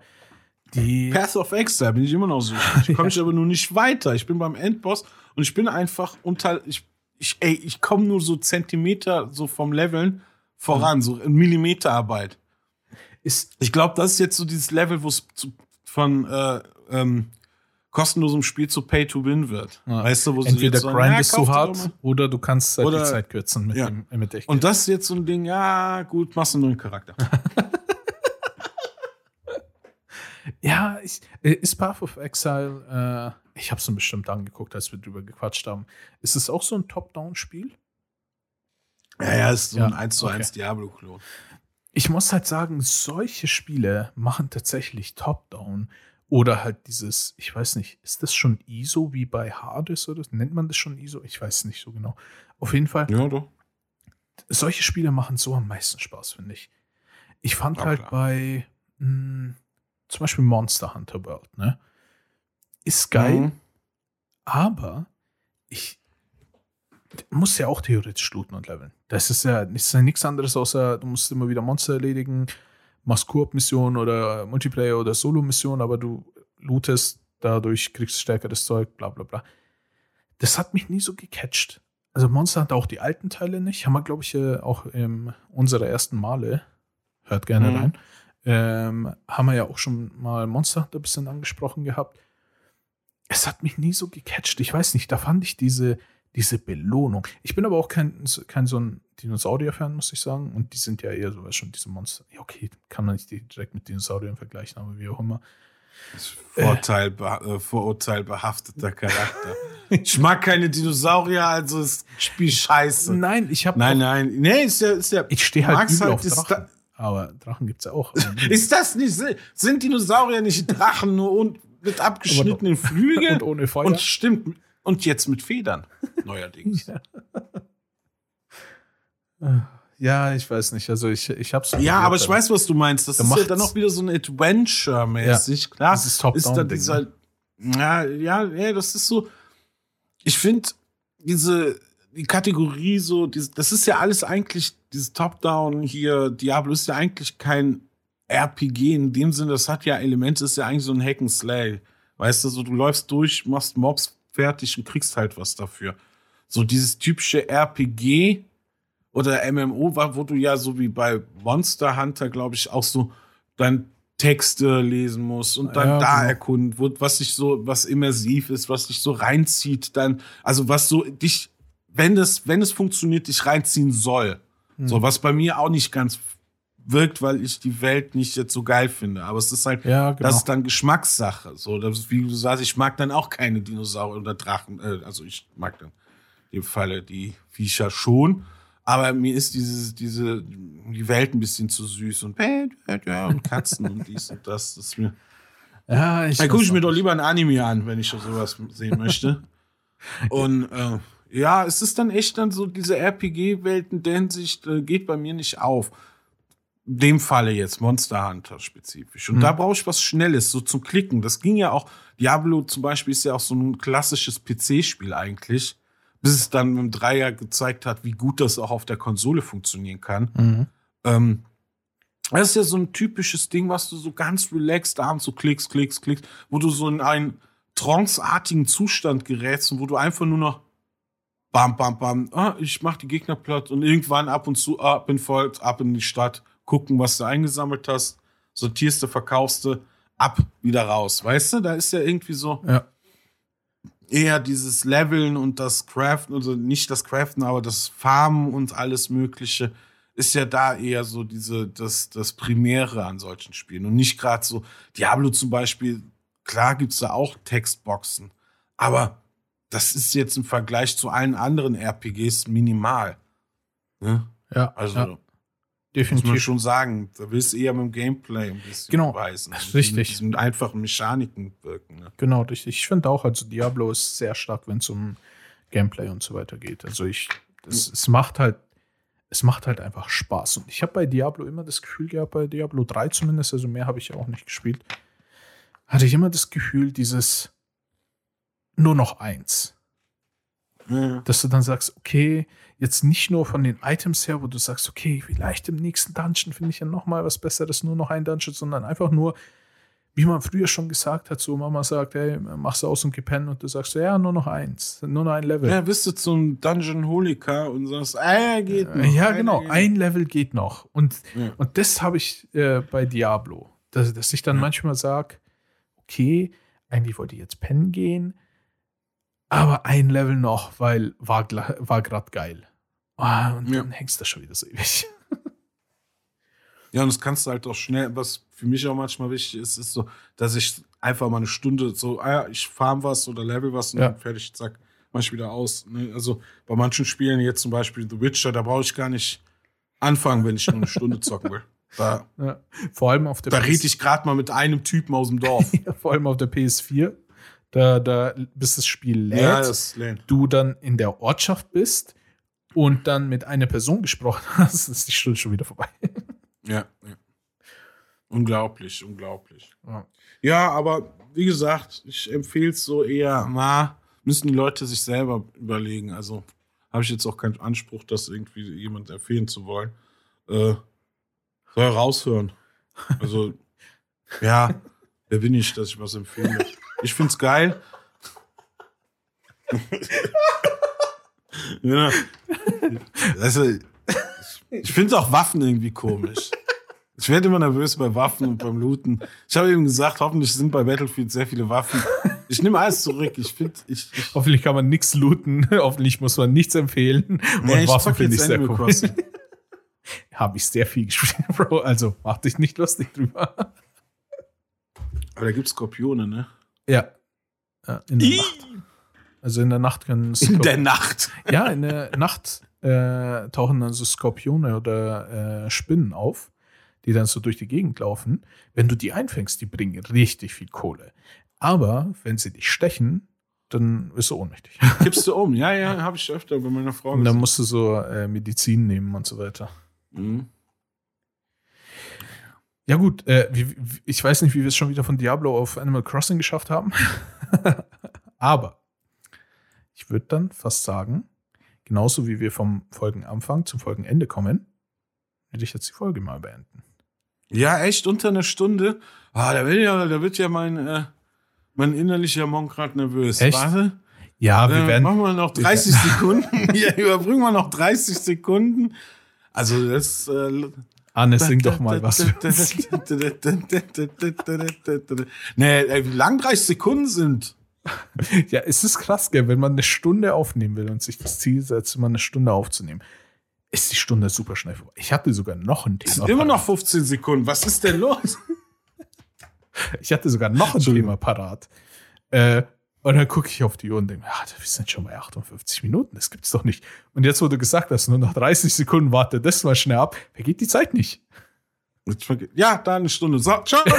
die. Path of Exile bin ich immer noch so. Ich [laughs] komme ich aber nur nicht weiter. Ich bin beim Endboss und ich bin einfach unter. Ich, ich, ey, ich komme nur so Zentimeter so vom Leveln voran, so in Millimeterarbeit. Ist, Ich glaube, das ist jetzt so dieses Level, wo es von äh, ähm, kostenlosem Spiel zu Pay to Win wird. Ja. Weißt du, wo sie entweder sagen, grindest ja, du hart oder du kannst halt Oder- die Zeit kürzen mit Ja. dem mit Und das ist jetzt so ein Ding, ja, gut, machst du einen neuen Charakter. [laughs] Ja, ich, äh, ist Path of Exile, äh, ich habe es mir bestimmt angeguckt, als wir drüber gequatscht haben. Ist es auch so ein Top-Down-Spiel? ja, ja, ist so Ja, ein 1 zu 1 okay. Diablo-Klon. Ich muss halt sagen, solche Spiele machen tatsächlich Top-Down oder halt dieses, ich weiß nicht, ist das schon ISO wie bei Hades oder nennt man das schon ISO? Ich weiß nicht so genau. Auf jeden Fall, Ja, doch. solche Spiele machen so am meisten Spaß, finde ich. Ich fand Ja, halt klar. bei mh, zum Beispiel Monster Hunter World, ne? Ist geil, Mhm. aber ich muss ja auch theoretisch looten und leveln. Das ist ja, das ist ja nichts anderes, außer du musst immer wieder Monster erledigen, machst Koop-Mission oder Multiplayer oder Solo-Mission, aber du lootest, dadurch kriegst du stärkeres Zeug, bla bla bla. Das hat mich nie so gecatcht. Also Monster Hunter auch die alten Teile nicht. Haben wir, glaube ich, äh, auch in unserer ersten Male, hört gerne Mhm. rein, ähm, haben wir ja auch schon mal Monster Hunter ein bisschen angesprochen gehabt. Es hat mich nie so gecatcht. Ich weiß nicht, da fand ich diese, diese Belohnung. Ich bin aber auch kein, kein so ein Dinosaurier-Fan, muss ich sagen. Und die sind ja eher so, schon, diese Monster. Ja, okay, kann man nicht direkt mit Dinosauriern vergleichen, aber wie auch immer. Vorteil, äh, vorurteilbehafteter Charakter. ich mag keine Dinosaurier, also ist das Spiel scheiße. Nein, ich habe. Nein, nein. Nee, ist ja, ist ja. Ich stehe halt übel auf das- Drachen. Aber Drachen gibt es ja auch. [laughs] Ist das nicht, sind Dinosaurier nicht Drachen nur und mit abgeschnittenen Flügeln? und ohne Feuer. Und stimmt, und jetzt mit Federn, neuerdings. [laughs] ja, ich weiß nicht. Also ich, ich habe Ja, aber ich weiß, was du meinst. Das Da ist ja dann auch wieder so ein Adventure-mäßig. Klar, Dieses ist da Top-Down-Ding, dieser. Ja, ja, ja, das ist so. Ich finde, diese die Kategorie so, das ist ja alles eigentlich, dieses Top-Down hier, Diablo ist ja eigentlich kein RPG in dem Sinne, das hat ja Elemente, ist ja eigentlich so ein Hack and Slay. Weißt du, so du läufst durch, machst Mobs fertig und kriegst halt was dafür. So dieses typische RPG oder MMO wo du ja so wie bei Monster Hunter, glaube ich, auch so dann Texte lesen musst und dann Ja, da genau. erkunden, wo, was dich so, was immersiv ist, was dich so reinzieht, dann, also was so dich, wenn das, wenn es funktioniert, dich reinziehen soll. Hm. So, was bei mir auch nicht ganz wirkt, weil ich die Welt nicht jetzt so geil finde. Aber es ist halt, Ja, genau. das ist dann Geschmackssache. So, das ist, wie du sagst, ich mag dann auch keine Dinosaurier oder Drachen. Äh, also ich mag dann in dem Falle die Viecher schon. Aber mir ist dieses, diese, die Welt ein bisschen zu süß und, und Katzen und dies und das. das ist mir, Ja, ich dann gucke ich mir doch lieber ein Anime an, wenn ich sowas sehen möchte. [laughs] Und äh, ja, es ist dann echt dann so, diese RPG-Welt in der Hinsicht äh, geht bei mir nicht auf. In dem Falle jetzt, Monster Hunter spezifisch. Und Hm. da brauche ich was Schnelles, so zum Klicken. Das ging ja auch, Diablo zum Beispiel ist ja auch so ein klassisches PC-Spiel eigentlich, bis es dann mit dem Dreier gezeigt hat, wie gut das auch auf der Konsole funktionieren kann. Mhm. Ähm, das ist ja so ein typisches Ding, was du so ganz relaxed abends so klickst, klickst, klickst, wo du so in einen tranceartigen Zustand gerätst und wo du einfach nur noch bam, bam, bam, ah, ich mach die Gegner platt und irgendwann ab und zu, ah, bin voll, ab in die Stadt, gucken, was du eingesammelt hast, sortierst du, verkaufst du, ab, wieder raus. Weißt du, da ist ja irgendwie so Ja. eher dieses Leveln und das Craften, also nicht das Craften, aber das Farmen und alles Mögliche ist ja da eher so diese, das, das Primäre an solchen Spielen. Und nicht gerade so, Diablo zum Beispiel, klar gibt's da auch Textboxen, aber das ist jetzt im Vergleich zu allen anderen RPGs minimal. Ne? Ja, Also, ja, muss man definitiv. schon sagen, da willst du eher mit dem Gameplay ein bisschen Genau, beweisen. und richtig. Mit einfachen Mechaniken wirken. Ne? Genau, richtig. Ich finde auch, also Diablo ist sehr stark, wenn es um Gameplay und so weiter geht. Also ich, es, es macht halt, es macht halt einfach Spaß. Und ich habe bei Diablo immer das Gefühl gehabt, bei Diablo 3 zumindest, also mehr habe ich ja auch nicht gespielt, hatte ich immer das Gefühl, dieses nur noch eins. Ja. Dass du dann sagst, okay, jetzt nicht nur von den Items her, wo du sagst, okay, vielleicht im nächsten Dungeon finde ich ja noch mal was Besseres, nur noch ein Dungeon, sondern einfach nur, wie man früher schon gesagt hat, so Mama sagt, hey, mach's aus und gepennt und du sagst, ja, nur noch eins, nur noch ein Level. Ja, bist du zum Dungeon Holika und sagst, ah, geht noch. Äh, ja, einer genau, geht ein Level geht noch. Und, Ja. und das habe ich äh, bei Diablo, dass, dass ich dann Ja. manchmal sage, okay, eigentlich wollte ich jetzt pennen gehen, aber ein Level noch, weil war, war gerade geil. Ah, und Ja. dann hängst du schon wieder so ewig. Ja, und das kannst du halt auch schnell, was für mich auch manchmal wichtig ist, ist so, dass ich einfach mal eine Stunde so, ah ja, ich farm was oder level was und Ja. dann fertig, zack, mach ich wieder aus. Ne? Also bei manchen Spielen, jetzt zum Beispiel The Witcher, da brauche ich gar nicht anfangen, wenn ich nur eine Stunde zocken will. Da, Ja. Vor allem auf der da PS rede ich gerade mal mit einem Typen aus dem Dorf. [laughs] Vor allem auf der PS4. Da, da, bis das Spiel lädt, ja, das du dann in der Ortschaft bist und dann mit einer Person gesprochen [laughs] hast, ist die Stunde schon wieder vorbei. Ja, ja. Unglaublich, unglaublich. Ja. Ja, aber wie gesagt, ich empfehle es so eher, na, müssen die Leute sich selber überlegen. Also habe ich jetzt auch keinen Anspruch, das irgendwie jemand empfehlen zu wollen. Äh, soll raushören. Also, [laughs] ja, wer bin ich, dass ich was empfehle? Ich find's geil. ja. Also, ich, finde auch Waffen irgendwie komisch. Ich werde immer nervös bei Waffen und beim Looten. Ich habe eben gesagt, hoffentlich sind bei Battlefield sehr viele Waffen. Ich nehme alles zurück. Ich finde, ich, ich, Hoffentlich kann man nichts looten, [laughs] hoffentlich muss man nichts empfehlen. Und nee, Waffen finde ich sehr Animal cool. [laughs] Habe ich sehr viel gespielt, [laughs] Bro. Also mach dich nicht lustig drüber. Aber da gibt Skorpione, ne? Ja. ja in der Nacht. Also in der Nacht können In Skor- der Nacht. Ja, in der Nacht äh, tauchen dann so Skorpione oder äh, Spinnen auf, die dann so durch die Gegend laufen. Wenn du die einfängst, die bringen richtig viel Kohle. Aber wenn sie dich stechen, dann bist du ohnmächtig. [laughs] Kippst du um? Ja, ja, habe ich öfter bei meiner Frau Und dann musst du so äh, Medizin nehmen und so weiter. Mhm. Ja gut, äh, wie, wie, ich weiß nicht, wie wir es schon wieder von Diablo auf Animal Crossing geschafft haben. [laughs] Aber ich würde dann fast sagen, genauso wie wir vom Folgenanfang zum Folgenende kommen, würde ich jetzt die Folge mal beenden. Ja, echt unter einer Stunde. Ah, da wird ja, da wird ja mein, äh, mein innerlicher Monk gerade nervös. Echt? Warte. Ja, wir Äh, werden. machen wir noch 30 [laughs] Sekunden. ja, überbrücken wir noch 30 Sekunden. Also das. Äh, Anne, sing doch mal was. [laughs] nee, wie lang 30 Sekunden sind. ja, es ist krass, gell, wenn man eine Stunde aufnehmen will und sich das Ziel setzt, immer eine Stunde aufzunehmen. ist die Stunde super schnell vorbei. Ich hatte sogar noch ein Es Thema. sind immer noch 15 Sekunden. Was ist denn los? Ich hatte sogar noch ein. Thema parat. Äh, und dann gucke ich auf die Uhr und denke, ah, wir sind schon bei 58 Minuten, das gibt's doch nicht. Und jetzt, wo du gesagt hast, nur noch 30 Sekunden, warte das mal schnell ab, vergeht die Zeit nicht. Ja, da eine Stunde. So, ciao. [laughs]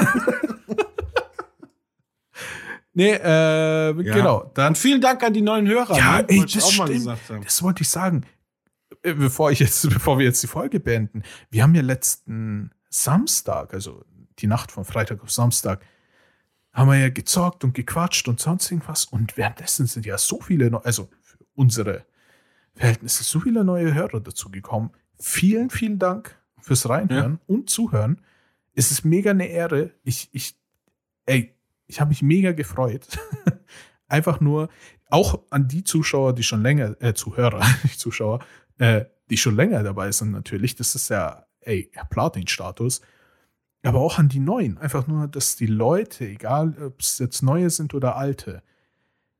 Nee, äh, genau. Dann, Und vielen Dank an die neuen Hörer. ja, ne? ey, Wollte das auch mal stimmt. Das wollte ich sagen. Äh, Bevor ich jetzt, [laughs] bevor wir jetzt die Folge beenden. Wir haben ja letzten Samstag, also die Nacht von Freitag auf Samstag, haben wir ja gezockt und gequatscht und sonst irgendwas. Und währenddessen sind ja so viele, neu- also für unsere Verhältnisse, so viele neue Hörer dazu gekommen. Vielen, vielen Dank fürs Reinhören und Zuhören. Es ist mega eine Ehre. Ich, ich, ey, ich habe mich mega gefreut. [laughs] Einfach nur, auch an die Zuschauer, die schon länger, äh, Zuhörer, [laughs] nicht Zuschauer, äh, die schon länger dabei sind natürlich. Das ist ja, ey, Platin-Status. Aber auch an die Neuen. Einfach nur, dass die Leute, egal ob es jetzt neue sind oder alte,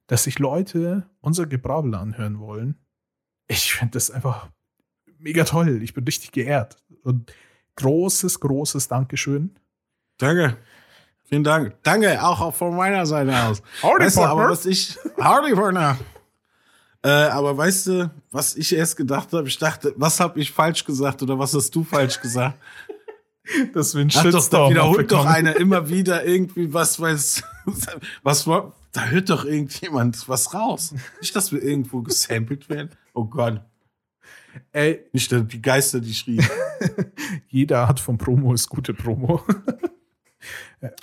dass sich Leute unser Gebrabbel anhören wollen. Ich finde das einfach mega toll. Ich bin richtig geehrt. Und großes, großes Dankeschön. Danke. Vielen Dank. Danke, auch, von meiner Seite aus. Howdy, weißt du, aber was ich. Howdy, Partner. Äh, aber weißt du, was ich erst gedacht habe? Ich dachte, was habe ich falsch gesagt oder was hast du falsch gesagt? Dass wir einen Ach doch, da Shitstorm wiederholt doch einer immer wieder irgendwie was weiß. [laughs] Was war. Da hört doch irgendjemand was raus. Nicht, dass wir irgendwo gesampelt werden. Oh Gott. Ey, Nicht die Geister, die schrien. [laughs] jede Art von Promo ist gute Promo. [laughs]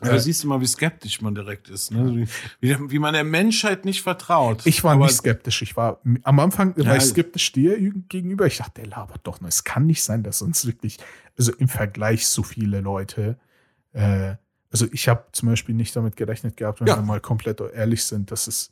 Aber siehst du mal, wie skeptisch man direkt ist. Ne? Wie, wie man der Menschheit nicht vertraut. Ich war Aber- nicht skeptisch. Ich war am Anfang war Ja, ich skeptisch dir gegenüber. Ich dachte, der labert doch nur. Es kann nicht sein, dass uns wirklich, also im Vergleich so viele Leute, äh, also ich habe zum Beispiel nicht damit gerechnet gehabt, wenn Ja. wir mal komplett ehrlich sind, dass es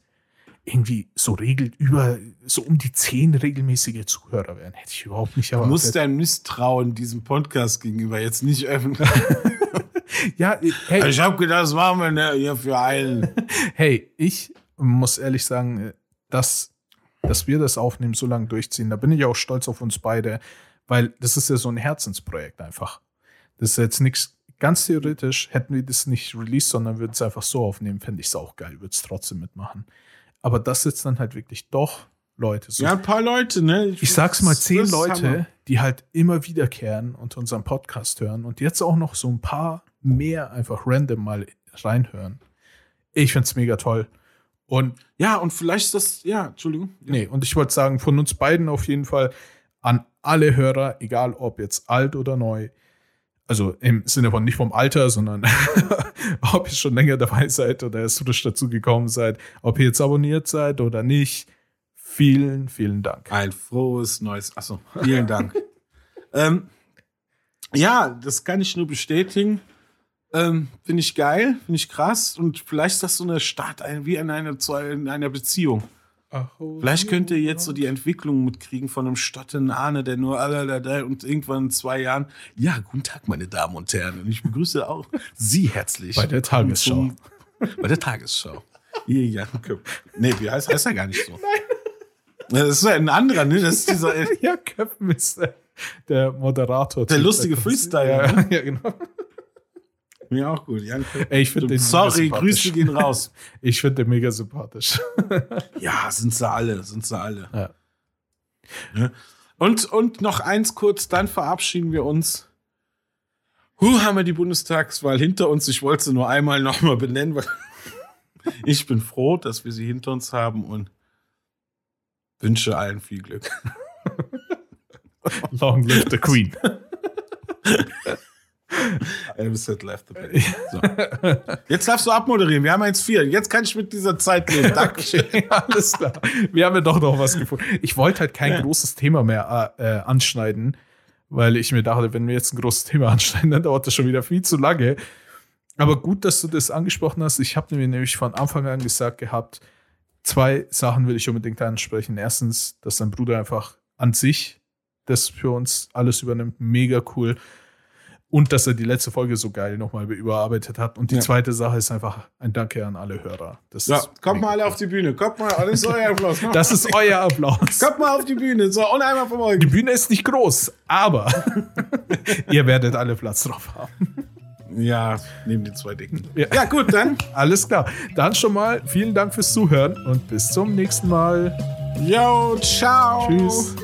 irgendwie so regelt über so um die zehn regelmäßige Zuhörer wären. Hätte ich überhaupt nicht Du erwartet. musst dein Misstrauen diesem Podcast gegenüber jetzt nicht öffnen. [laughs] ja, äh, hey, ich habe gedacht, das machen wir ne, hier für einen. [laughs] hey, ich muss ehrlich sagen, äh, dass, dass wir das aufnehmen, so lange durchziehen, da bin ich auch stolz auf uns beide, weil das ist ja so ein Herzensprojekt einfach. Das ist jetzt nichts, ganz theoretisch, hätten wir das nicht released, sondern würden es einfach so aufnehmen, fände ich es auch geil, würde es trotzdem mitmachen. Aber das sitzt dann halt wirklich doch Leute. So Ja, ein paar Leute, ne? ich sag's mal, zehn Leute, Hammer. die halt immer wiederkehren und unseren Podcast hören und jetzt auch noch so ein paar mehr einfach random mal reinhören. Ich find's mega toll. Und Ja, und vielleicht ist das, ja, Entschuldigung. nee, und ich wollte sagen, von uns beiden auf jeden Fall an alle Hörer, egal ob jetzt alt oder neu, also im Sinne von nicht vom Alter, sondern [laughs] ob ihr schon länger dabei seid oder erst frisch dazu gekommen seid, ob ihr jetzt abonniert seid oder nicht. Vielen, vielen Dank. Ein frohes neues. Achso, vielen Dank. [laughs] ähm, ja, das kann ich nur bestätigen. Ähm, finde ich geil, finde ich krass. Und vielleicht ist das so eine Start wie in einer, zu in einer Beziehung. Vielleicht könnt ihr jetzt so die Entwicklung mitkriegen von einem stotternden Ahne, der nur und irgendwann in zwei Jahren. Ja, guten Tag, meine Damen und Herren. Und ich begrüße auch Sie herzlich. Bei der Tagesschau. Bei der Tagesschau. Ihr Jan Köpp. Nee, wie heißt, heißt er gar nicht so. [laughs] Nein. Das ist ja ein anderer, ne? Das ist dieser. [laughs] Ja, Köppen ist der, der Moderator. Der lustige Freestyler, Ja, ne? [laughs] ja, genau. Mir auch gut. Jan Köpp. Ey, ich finde Sorry, Grüße gehen raus. [laughs] Ich finde den mega sympathisch. [laughs] Ja, sind sie alle, sind sie alle. Ja. Ne? Und, und noch eins kurz, dann verabschieden wir uns. Huh, haben wir die Bundestagswahl hinter uns. Ich wollte sie nur einmal nochmal benennen, weil [laughs] ich bin froh, dass wir sie hinter uns haben und wünsche allen viel Glück. Long live the Queen. Elvis had left the [laughs] bed. So. Jetzt darfst du abmoderieren. Wir haben 1-4. Jetzt kann ich mit dieser Zeit leben. [laughs] Dankeschön. Okay, alles klar. Wir haben ja doch noch was gefunden. Ich wollte halt kein Ja. großes Thema mehr äh, äh, anschneiden, weil ich mir dachte, wenn wir jetzt ein großes Thema [laughs] anschneiden, dann dauert das schon wieder viel zu lange. Aber gut, dass du das angesprochen hast. Ich habe mir nämlich von Anfang an gesagt gehabt, zwei Sachen will ich unbedingt ansprechen. Erstens, dass dein Bruder einfach an sich das für uns alles übernimmt. Mega cool. Und dass er die letzte Folge so geil nochmal überarbeitet hat. Und die Ja. zweite Sache ist einfach ein Danke an alle Hörer. Das Ja, kommt mal alle auf die Bühne. Kommt mal, das ist euer Applaus. Kommt, [laughs] Das ist euer Applaus. kommt mal auf die Bühne. So, und einmal von Die euch. Bühne ist nicht groß, aber [laughs] ihr werdet alle Platz drauf haben. Ja, neben den zwei Dicken. Ja. Ja, gut, dann. Alles klar. Dann schon mal vielen Dank fürs Zuhören und bis zum nächsten Mal. Yo, ciao. Tschüss.